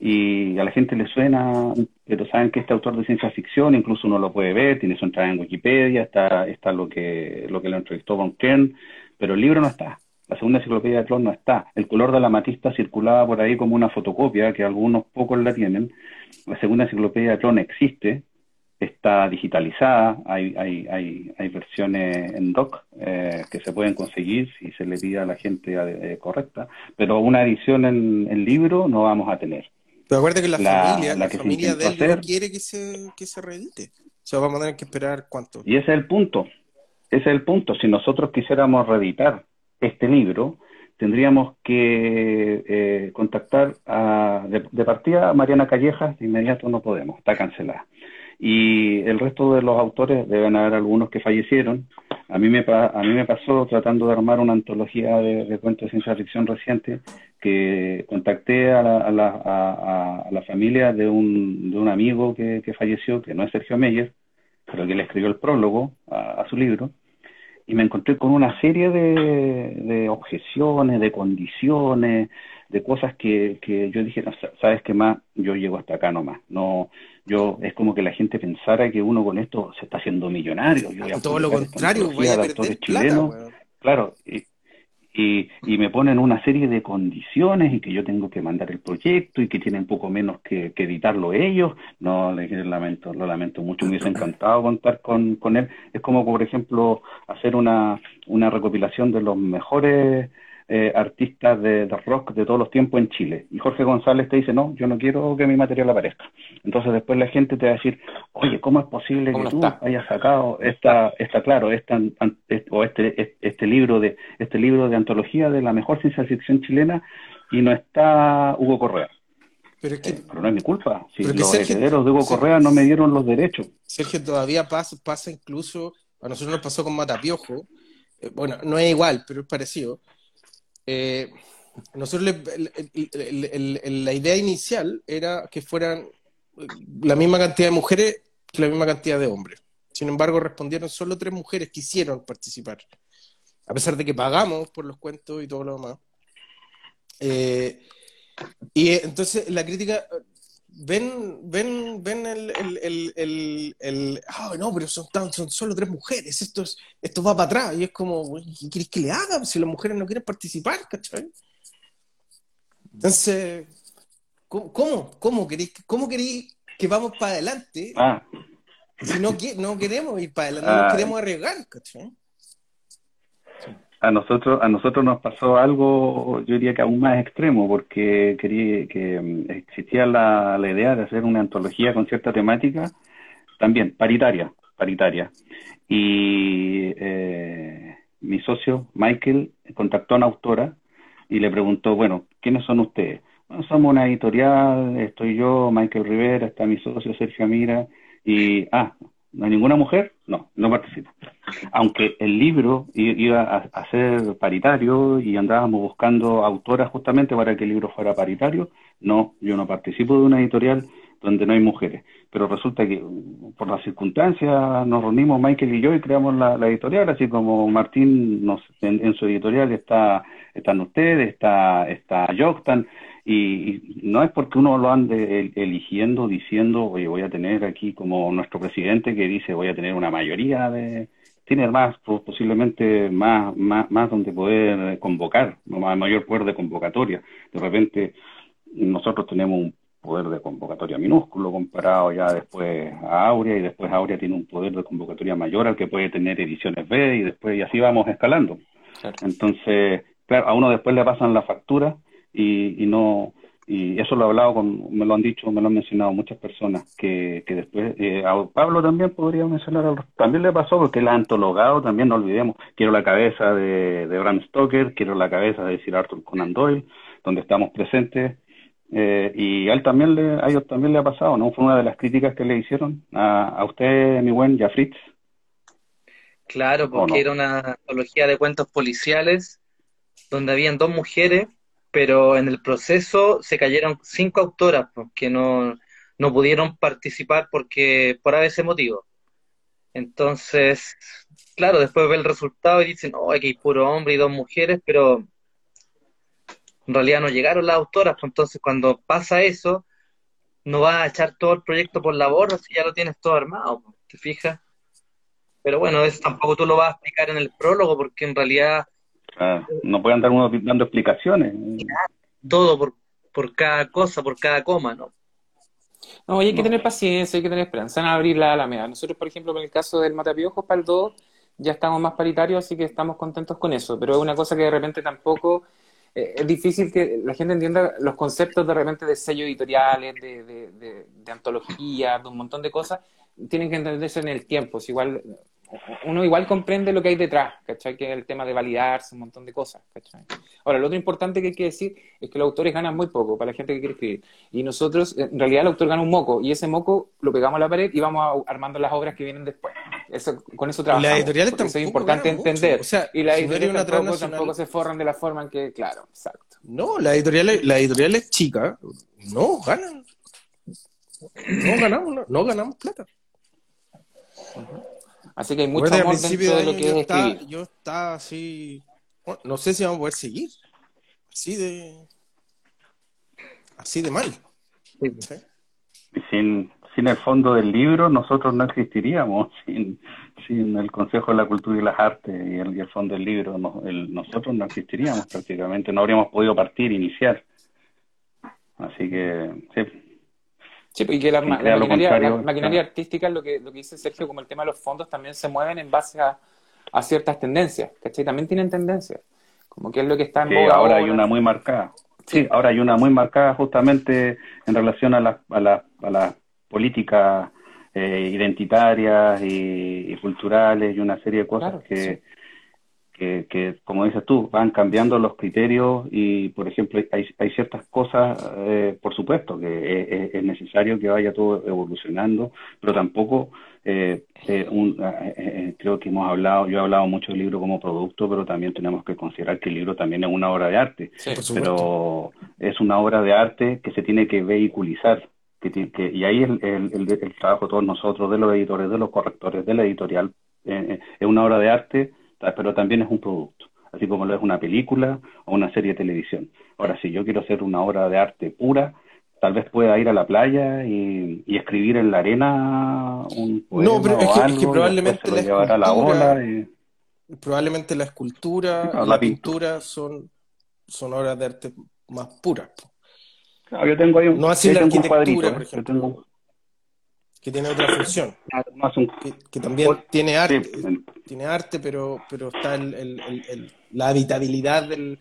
y a la gente le suena, pero saben que este autor de ciencia ficción, incluso uno lo puede ver, tiene su entrada en Wikipedia, está, está lo que lo que lo entrevistó Von Kern, pero el libro no está. La segunda enciclopedia de Clon no está. El color de la matista circulaba por ahí como una fotocopia, que algunos pocos la tienen. La segunda enciclopedia de Clon existe, está digitalizada, hay, hay, hay, hay versiones en doc eh, que se pueden conseguir si se le pide a la gente eh, correcta, pero una edición en, libro no vamos a tener. Pero acuérdate que la, familia, la, familia de él no quiere que se, que se reedite. O sea, vamos a tener que esperar cuánto. Y ese es el punto. Ese es el punto. Si nosotros quisiéramos reeditar este libro, tendríamos que eh, contactar a, de, partida a Mariana Callejas, de inmediato no podemos, está cancelada. Y el resto de los autores, deben haber algunos que fallecieron. A mí me, a mí me pasó tratando de armar una antología de, cuentos de ciencia ficción reciente, que contacté a la, a la, a, la familia de un, de un amigo que, que, falleció, que no es Sergio Meyer, pero que le escribió el prólogo a su libro, y me encontré con una serie de, objeciones, de condiciones, de cosas que, que yo dije, sabes qué más, yo llego hasta acá nomás. No, yo es como que la gente pensara que uno con esto se está haciendo millonario. Todo lo contrario, voy a perder plata, Claro, y, y, y, me ponen una serie de condiciones y que yo tengo que mandar el proyecto y que tienen poco menos que, editarlo ellos. No, le lamento, lo lamento mucho, me hubiese encantado contar con, con él. Es como, por ejemplo, hacer una, una recopilación de los mejores eh, artistas de, rock de todos los tiempos en Chile. Y Jorge González te dice, no, yo no quiero que mi material aparezca. Entonces después la gente te va a decir, oye, ¿cómo es posible que tú hayas sacado esta, esta claro, esta, o este, este libro de, este libro de antología de la mejor ciencia ficción chilena y no está Hugo Correa? Pero, es que, eh, no es mi culpa. Si los herederos de Hugo Correa no me dieron los derechos. Sergio, todavía pasa, pasa incluso, a nosotros nos pasó con Matapiojo, eh, bueno, no es igual, pero es parecido, eh, nosotros la idea inicial era que fueran la misma cantidad de mujeres que la misma cantidad de hombres. Sin embargo, respondieron solo tres mujeres que quisieron participar, a pesar de que pagamos por los cuentos y todo lo demás. Eh, y entonces la crítica ven, ven, ven el, el, el, el, no, pero son, son solo tres mujeres, esto, esto va para atrás, y es como, ¿qué querés que le haga si las mujeres no quieren participar, ¿cachai? Entonces, ¿cómo, cómo, queréis, cómo queréis que vamos para adelante ah. si no, no queremos ir para adelante, no ah. queremos arriesgar, ¿cachai? A nosotros a nosotros nos pasó algo yo diría que aún más extremo porque quería que mm, existía la, la idea de hacer una antología con cierta temática también paritaria paritaria. Y eh, mi socio Michael contactó a una autora y le preguntó bueno quiénes son ustedes bueno, somos una editorial estoy yo Michael Rivera está mi socio Sergio Amira y ah ¿No hay ninguna mujer? No, no participo. Aunque el libro iba a, ser paritario y andábamos buscando autoras justamente para que el libro fuera paritario, no, yo no participo de una editorial donde no hay mujeres. Pero resulta que por las circunstancias nos reunimos Michael y yo y creamos la, editorial, así como Martín nos, en, su editorial está están ustedes, está, está y, no es porque uno lo ande eligiendo, diciendo, oye, voy a tener aquí como nuestro presidente que dice, voy a tener una mayoría de... Tiene más, posiblemente más, más, más donde poder convocar, mayor poder de convocatoria. De repente nosotros tenemos un poder de convocatoria minúsculo comparado ya después a Aurea y después Aurea tiene un poder de convocatoria mayor al que puede tener ediciones B y después y así vamos escalando. Entonces, claro, a uno después le pasan la factura y, y no y eso lo he hablado con, me lo han dicho, me lo han mencionado muchas personas, que, que después, eh, a Pablo también podría mencionar, también le pasó porque él ha antologado, también no olvidemos, quiero la cabeza de, de Bram Stoker, quiero la cabeza de Sir Arthur Conan Doyle, donde estamos presentes, eh, y a él también le, a ellos también le ha pasado, ¿no? Fue una de las críticas que le hicieron a, a usted, mi buen Jafritz. Claro, porque era una antología de cuentos policiales donde habían dos mujeres pero en el proceso se cayeron cinco autoras pues, que no, no pudieron participar porque por ese motivo. Entonces, claro, después ve el resultado y dicen, oh, aquí hay puro hombre y dos mujeres, pero en realidad no llegaron las autoras, pues entonces cuando pasa eso, no vas a echar todo el proyecto por la borda si ya lo tienes todo armado, pues, ¿te fijas? Pero bueno, eso tampoco tú lo vas a explicar en el prólogo, porque en realidad Ah, no puede andar uno dando explicaciones. Todo por, por cada cosa, por cada coma, ¿no? No, hay que tener paciencia, hay que tener esperanza en abrir la alameda. Nosotros, por ejemplo, en el caso del Matapiojos para el 2, ya estamos más paritarios, así que estamos contentos con eso. Pero es una cosa que de repente tampoco eh, es difícil que la gente entienda los conceptos de repente de sello editoriales, de, de, de, de antología, de un montón de cosas. Tienen que entenderse en el tiempo. Es igual, uno igual comprende lo que hay detrás, ¿cachai? Que es el tema de validarse, un montón de cosas, ¿cachai? Ahora, lo otro importante que hay que decir es que los autores ganan muy poco para la gente que quiere escribir. Y nosotros, en realidad, el autor gana un moco, y ese moco lo pegamos a la pared y vamos armando las obras que vienen después. Eso, con eso trabajamos. La editorial eso es importante entender. O sea, y editoriales una tampoco, tampoco se forran de la forma en que, claro, exacto. No, la editorial, la editorial es chica. No, ganan. No ganamos, no, no ganamos plata. Así que hay mucho amor dentro de de lo que yo es estaba, escribir. yo estaba así. bueno, no sé si vamos a poder seguir. Así de. Así de mal. ¿sí? Y sin, sin el fondo del libro, nosotros no existiríamos. Sin, sin el Consejo de la Cultura y las Artes y el, y el fondo del libro, no- el- nosotros no existiríamos prácticamente. No habríamos podido partir, iniciar. Así que, sí. Sí, y que la, ma- la maquinaria, la maquinaria claro. artística, lo que, lo que dice Sergio, como el tema de los fondos, también se mueven en base a, a ciertas tendencias, ¿cachai? También tienen tendencias, como que es lo que está en Sí, boga ahora hay una muy marcada. Sí, Sí. ahora hay una muy marcada justamente en relación a las a la, a las políticas eh, identitarias y, y culturales y una serie de cosas Claro, que, sí. Que, que, como dices tú, van cambiando los criterios y, por ejemplo, hay, hay ciertas cosas, eh, por supuesto, que es, es- es necesario que vaya todo evolucionando, pero tampoco, eh, eh, un- eh, eh, creo que hemos hablado, yo he hablado mucho del libro como producto, pero también tenemos que considerar que el libro también es una obra de arte, Sí. Pero es una obra de arte que se tiene que vehiculizar. Que, que- y ahí el, el, el, el trabajo de todos nosotros, de los editores, de los correctores, de la editorial, es una obra de arte, pero también es un producto, así como lo es una película o una serie de televisión. Ahora, si yo quiero hacer una obra de arte pura, tal vez pueda ir a la playa y, y escribir en la arena un poema No, pero es o que- es algo, que y probablemente la la escultura- ola y- Probablemente la escultura la la pintura. pintura son, son obras de arte más puras. po. Claro, yo tengo ahí un, No así la un arquitectura, cuadrito, por ¿eh? Yo ejemplo, tengo- que tiene otra función, un- que, que también Por- tiene arte, sí, en- tiene arte, pero, pero está el, el- el- la habitabilidad del,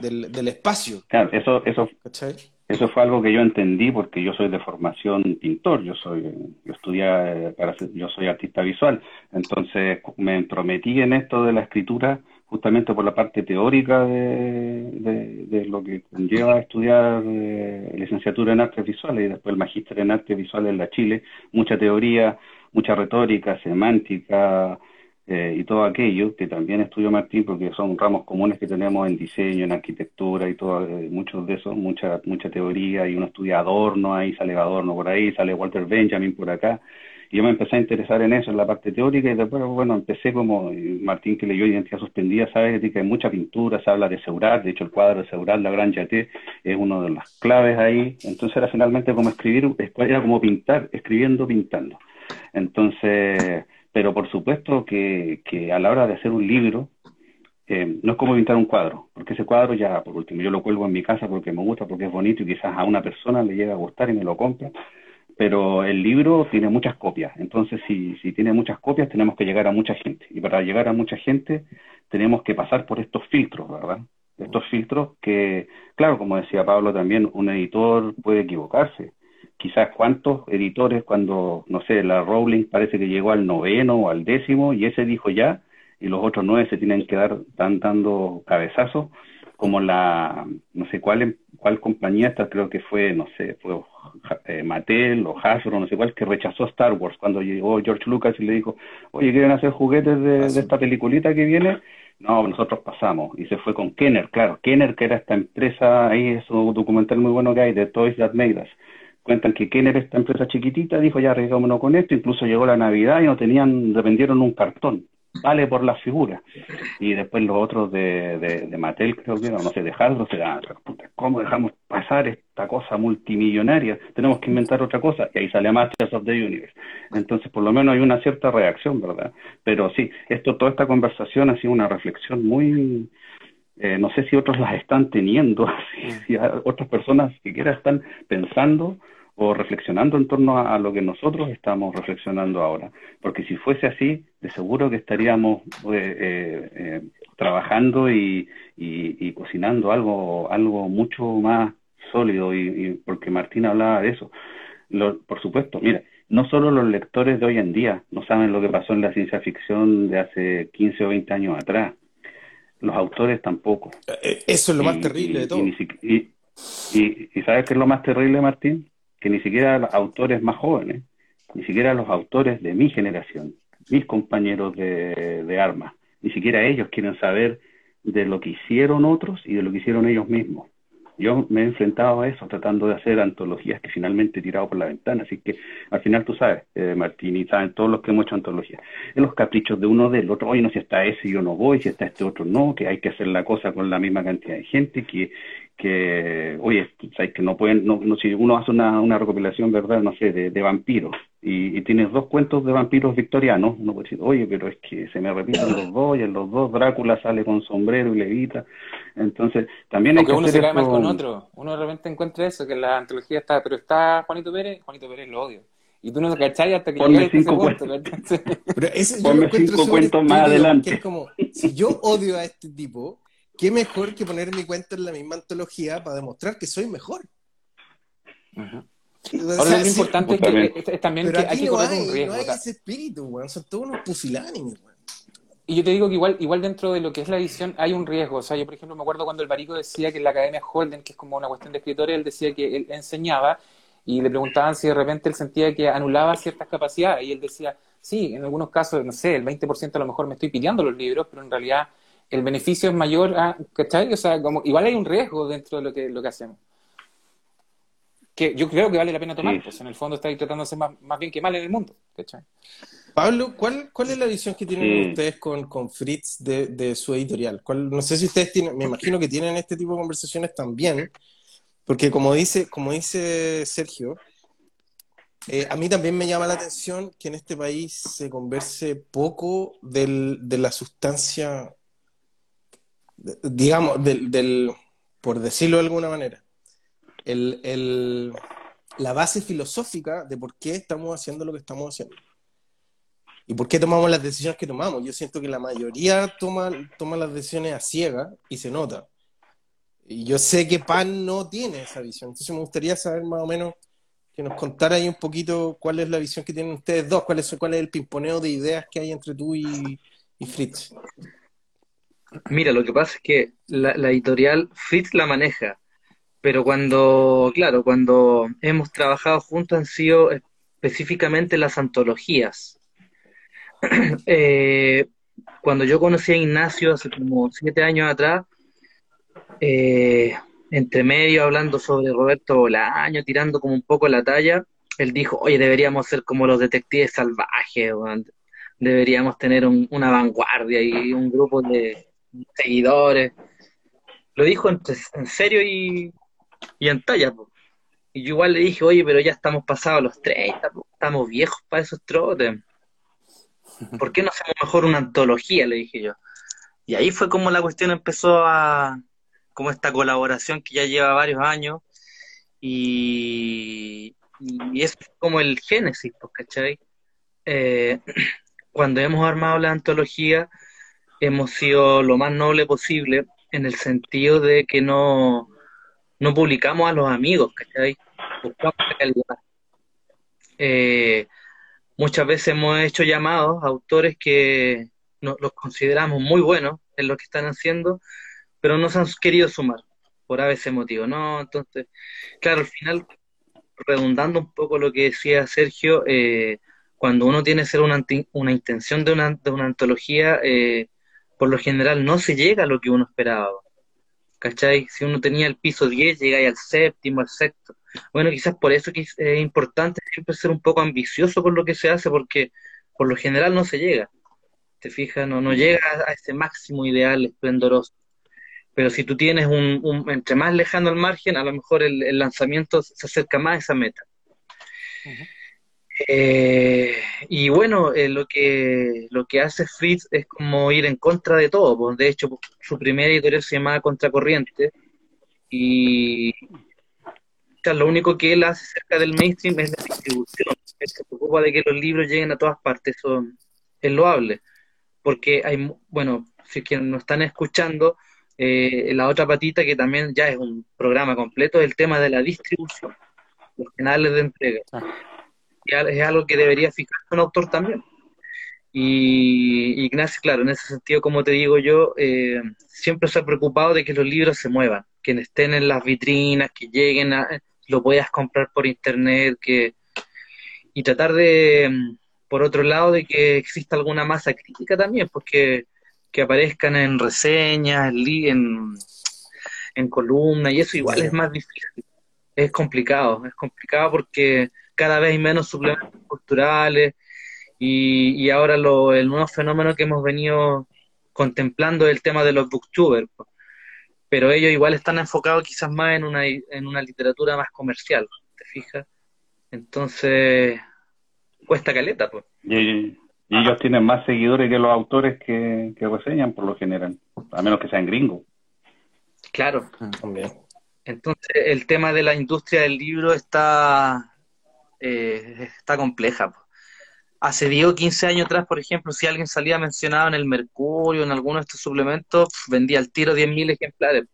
del, del espacio, claro, eso, eso ¿cachai? Eso fue algo que yo entendí porque yo soy de formación pintor, yo soy, yo estudié eh, para yo soy artista visual, entonces me entrometí en esto de la escritura justamente por la parte teórica de, de, lo que conlleva estudiar eh, licenciatura en artes visuales y después el magíster en artes visuales en la Chile, mucha teoría, mucha retórica, semántica, eh, y todo aquello que también estudió Martín porque son ramos comunes que tenemos en diseño, en arquitectura y todo, eh, muchos de esos, mucha, mucha teoría y uno estudia Adorno, ahí sale Adorno por ahí, sale Walter Benjamin por acá. Yo me empecé a interesar en eso, en la parte teórica, y después, bueno, empecé como Martín que leyó Identidad Suspendida, sabe que hay mucha pintura, se habla de Seurat, de hecho el cuadro de Seurat, La Gran Yaté, es uno de las claves ahí. Entonces era finalmente como escribir, era como pintar, escribiendo, pintando. Entonces, pero por supuesto que, que a la hora de hacer un libro, eh, no es como pintar un cuadro, porque ese cuadro ya, por último, yo lo cuelgo en mi casa porque me gusta, porque es bonito y quizás a una persona le llega a gustar y me lo compra, pero el libro tiene muchas copias, entonces si, si tiene muchas copias tenemos que llegar a mucha gente, y para llegar a mucha gente tenemos que pasar por estos filtros, ¿verdad? estos filtros que, claro, como decía Pablo también, un editor puede equivocarse. Quizás cuántos editores cuando, no sé, la Rowling parece que llegó al noveno o al décimo y ese dijo ya, y los otros nueve se tienen que dar, están dando cabezazos, como la, no sé cuál, cuál compañía, esta creo que fue, no sé, fue eh, Mattel o Hasbro, no sé cuál, que rechazó Star Wars cuando llegó George Lucas y le dijo, oye, ¿quieren hacer juguetes de, de esta peliculita que viene? No, nosotros pasamos. Y se fue con Kenner, claro. Kenner, que era esta empresa, ahí es un documental muy bueno que hay, de Toys That Made Us. Cuentan que Kenner, esta empresa chiquitita, dijo ya arriesgámonos con esto. Incluso llegó la Navidad y no tenían, vendieron un cartón vale por la figura. Y después los otros de, de, Mattel, creo que, no sé, de Hasbro, se dan, ¿cómo dejamos pasar esta cosa multimillonaria? Tenemos que inventar otra cosa. Y ahí sale Masters of the Universe. Entonces, por lo menos hay una cierta reacción, ¿verdad? Pero sí, esto, toda esta conversación ha sido una reflexión muy, eh, no sé si otros las están teniendo, si otras personas siquiera están pensando o reflexionando en torno a, lo que nosotros estamos reflexionando ahora. Porque si fuese así, de seguro que estaríamos eh, eh, eh, trabajando y, y, cocinando algo, algo mucho más sólido, y, porque Martín hablaba de eso. por supuesto, mira, no solo los lectores de hoy en día no saben lo que pasó en la ciencia ficción de hace 15 o 20 años atrás, los autores tampoco. Eso es lo más terrible de todo. Y, y, ¿sabes qué es lo más terrible, Martín? Que ni siquiera los autores más jóvenes, ni siquiera los autores de mi generación, mis compañeros de, de armas, ni siquiera ellos quieren saber de lo que hicieron otros y de lo que hicieron ellos mismos. Yo me he enfrentado a eso, tratando de hacer antologías que finalmente he tirado por la ventana. Así que al final tú sabes, eh, Martín, y saben todos los que hemos hecho antologías, en los caprichos de uno del otro, oye, no, si está ese yo no voy, si está este otro no, que hay que hacer la cosa con la misma cantidad de gente, que, que oye, sabes que no pueden, no, no, si uno hace una, una recopilación, ¿verdad? No sé, de, de vampiros y, y, tienes dos cuentos de vampiros victorianos, uno puede decir, oye, pero es que se me repiten los dos y en los dos Drácula sale con sombrero y levita. Entonces, también hay que uno se cae mal con otro. Uno de repente encuentra eso, que la antología está, pero está Juanito Pérez, Juanito Pérez lo odio. Y tú no te cachai hasta que Ponme cinco cuentos. pero ese, Ponme cinco cuentos más adelante. Que es como, si yo odio a este tipo, qué mejor que poner mi cuento en la misma antología para demostrar que soy mejor. Ahora, lo importante es, que, es, también que hay que correr un riesgo. No hay ese espíritu, weón. Son todos unos pusilánimes, weón. Y yo te digo que igual, igual dentro de lo que es la edición hay un riesgo. O sea, yo por ejemplo me acuerdo cuando el Barico decía que en la Academia Holden, que es como una cuestión de escritores, él decía que él enseñaba y le preguntaban si de repente él sentía que anulaba ciertas capacidades. Y él decía, sí, en algunos casos, no sé, el 20% a lo mejor me estoy pidiendo los libros, pero en realidad el beneficio es mayor a, ¿cachai? O sea, como, igual hay un riesgo dentro de lo que, lo que hacemos. Que yo creo que vale la pena tomar, pues en el fondo estáis tratando de hacer más, más, bien que mal en el mundo, ¿cachai? Pablo, ¿cuál, ¿cuál es la visión que tienen ustedes con, con Fritz de, de su editorial? ¿Cuál, no sé si ustedes tienen, me imagino que tienen este tipo de conversaciones también, porque como dice, como dice Sergio, eh, a mí también me llama la atención que en este país se converse poco del, de la sustancia digamos, del, del, por decirlo de alguna manera, el, el, la base filosófica de por qué estamos haciendo lo que estamos haciendo. Y por qué tomamos las decisiones que tomamos. Yo siento que la mayoría toma, toma las decisiones a ciega y se nota. Y yo sé que PAN no tiene esa visión. Entonces me gustaría saber más o menos que nos contara ahí un poquito cuál es la visión que tienen ustedes dos, cuál es, cuál es el pimponeo de ideas que hay entre tú y, y Fritz. Mira, lo que pasa es que la, editorial Fritz la maneja, pero cuando, claro, cuando hemos trabajado juntos han sido específicamente las antologías. eh, cuando yo conocí a Ignacio hace como siete años atrás, eh, entre medio hablando sobre Roberto Bolaño, tirando como un poco la talla, él dijo, oye, deberíamos ser como los detectives salvajes, deberíamos tener un, una vanguardia y un grupo de, seguidores. Lo dijo en, en serio y, y, en talla. Y yo igual le dije, oye, pero ya estamos pasados los 30, po. estamos viejos para esos trotes. ¿Por qué no hacemos mejor una antología? Le dije yo. Y ahí fue como la cuestión empezó a, como esta colaboración que ya lleva varios años. Y, y es como el génesis, ¿cachai? Eh, cuando hemos armado la antología, hemos sido lo más noble posible en el sentido de que no, no publicamos a los amigos, ¿cachai? Buscamos la calidad. Eh, muchas veces hemos hecho llamados a autores que no, los consideramos muy buenos en lo que están haciendo, pero no se han querido sumar por a veces motivo, ¿no? Entonces, claro, al final, redundando un poco lo que decía Sergio, eh, cuando uno tiene que ser una, una intención de una, de una antología, eh, por lo general no se llega a lo que uno esperaba. ¿Cachai? Si uno tenía el piso 10, llega al séptimo, al sexto. Bueno, quizás por eso es importante siempre ser un poco ambicioso con lo que se hace, porque por lo general no se llega. ¿Te fijas? No, no llega a ese máximo ideal esplendoroso. Pero si tú tienes un, entre más lejano al margen, a lo mejor el, lanzamiento se acerca más a esa meta. Eh, y bueno, eh, lo que lo que hace Fritz es como ir en contra de todo. Pues. De hecho, su primera editorial se llamaba Contracorriente y lo único que él hace cerca del mainstream es la distribución. Él se preocupa de que los libros lleguen a todas partes. Eso es loable. Porque hay, bueno, si es que nos están escuchando, eh, la otra patita, que también ya es un programa completo, es el tema de la distribución, los canales de entrega. Ah. Es algo que debería fijarse un autor también. Y Ignacio, claro, en ese sentido, como te digo yo, eh, siempre se ha preocupado de que los libros se muevan, que estén en las vitrinas, que lleguen, a, lo puedas comprar por internet, que y tratar de, mm, por otro lado, de que exista alguna masa crítica también, porque que aparezcan en reseñas, en, en columnas, y eso igual es más difícil. Es complicado, es complicado porque cada vez hay menos suplementos culturales y, y ahora lo, el nuevo fenómeno que hemos venido contemplando es el tema de los booktubers. Pero ellos igual están enfocados quizás más en una, en una literatura más comercial, ¿te fijas? Entonces, cuesta caleta, pues. Y ellos tienen más seguidores que los autores que, que reseñan, por lo general, a menos que sean gringos. Claro, también. Entonces, el tema de la industria del libro está, eh, está compleja. Hace 10 o 15 años atrás, por ejemplo, si alguien salía mencionado en el Mercurio, en alguno de estos suplementos, vendía al tiro 10.000 ejemplares.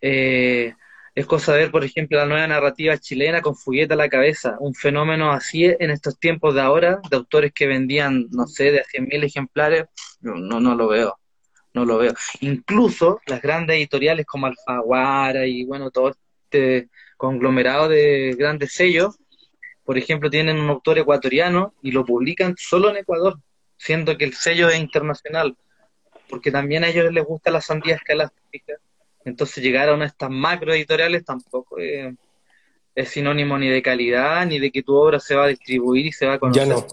Eh, es cosa de ver, por ejemplo, la nueva narrativa chilena con Fugueta a la cabeza, un fenómeno así en estos tiempos de ahora, de autores que vendían, no sé, de 100.000 ejemplares, no, no lo veo, no lo veo. Incluso las grandes editoriales como Alfaguara y bueno, todo este conglomerado de grandes sellos, por ejemplo, tienen un autor ecuatoriano y lo publican solo en Ecuador, siendo que el sello es internacional, porque también a ellos les gusta la sandía escalástica entonces llegar a una de estas macro editoriales tampoco es, sinónimo ni de calidad, ni de que tu obra se va a distribuir y se va a conocer. Ya no,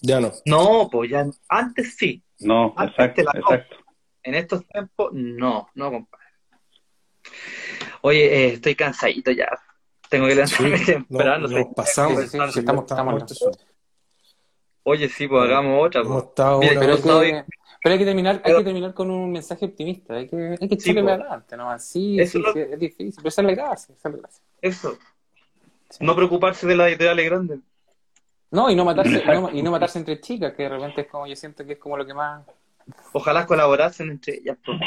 ya no. No, pues ya, antes sí. No, exacto, exacto. En estos tiempos, no, no, compadre. Oye, eh, estoy cansadito ya. Tengo que lanzarme temprano. No, pasamos, estamos, Oye, sí, pues hagamos otra. Pues. pero, pero hay que terminar, hay que terminar con un mensaje optimista, hay que, hay que echarle adelante, ¿no? Sí, sí, es difícil, pero esa es la gracia, esa es la gracia. Eso. No preocuparse de las ideales grandes. No, y no matarse, y no matarse entre chicas, que de repente es como, yo siento que es como lo que más... Ojalá colaborasen entre ellas. Pues.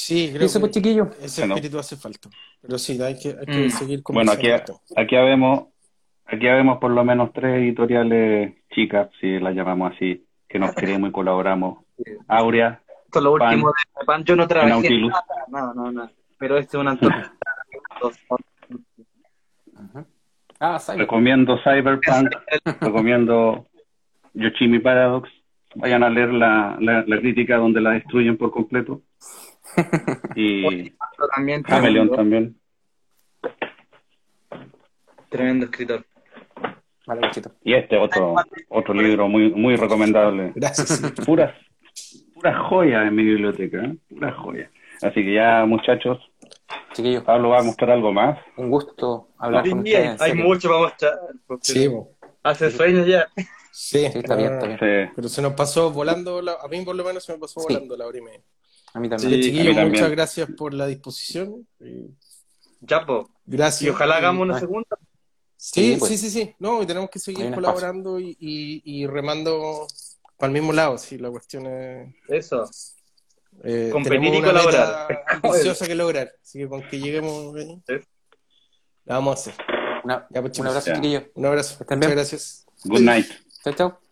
Sí, creo Eso, pues, chiquillo. ese espíritu hace falta. Pero sí, hay que, hay que mm. seguir con Bueno, aquí, aquí vemos aquí vemos por lo menos tres editoriales chicas, si las llamamos así, que nos queremos y colaboramos. Aurea. Esto es lo último de Pan. Yo no trabajé nada, no, no, no. Pero este es un antojo. ah, recomiendo Cyberpunk, recomiendo Yoshimi Paradox. Vayan a leer la, la, crítica donde la destruyen por completo. Y también, Cameleón también. Tremendo escritor. Y este otro otro libro muy muy recomendable. Gracias. Puras pura joya en mi biblioteca, ¿eh? pura joya. Así que ya, muchachos, Chiquillos. Pablo va a mostrar algo más. Un gusto hablar con ustedes. Hay mucho para mostrar. Sí, hace sueños ya. Sí, está bien, está bien. Pero se nos pasó volando, a mí por lo menos se me pasó volando la hora y media. A mí también. chiquillos, muchas gracias por la disposición. Ya, pues. Gracias. Y ojalá hagamos una segunda. Sí, pues. sí, sí, sí, No, y tenemos que seguir colaborando y, y, remando para el mismo lado, sí, la cuestión es... Eso. Eh, Competir y una colaborar. ambiciosa que lograr, así que con que lleguemos Sí. la vamos a hacer. Una- Ya, pues, un abrazo, chiquillos. Un abrazo. Muchas gracias. Good night. Chao, chao.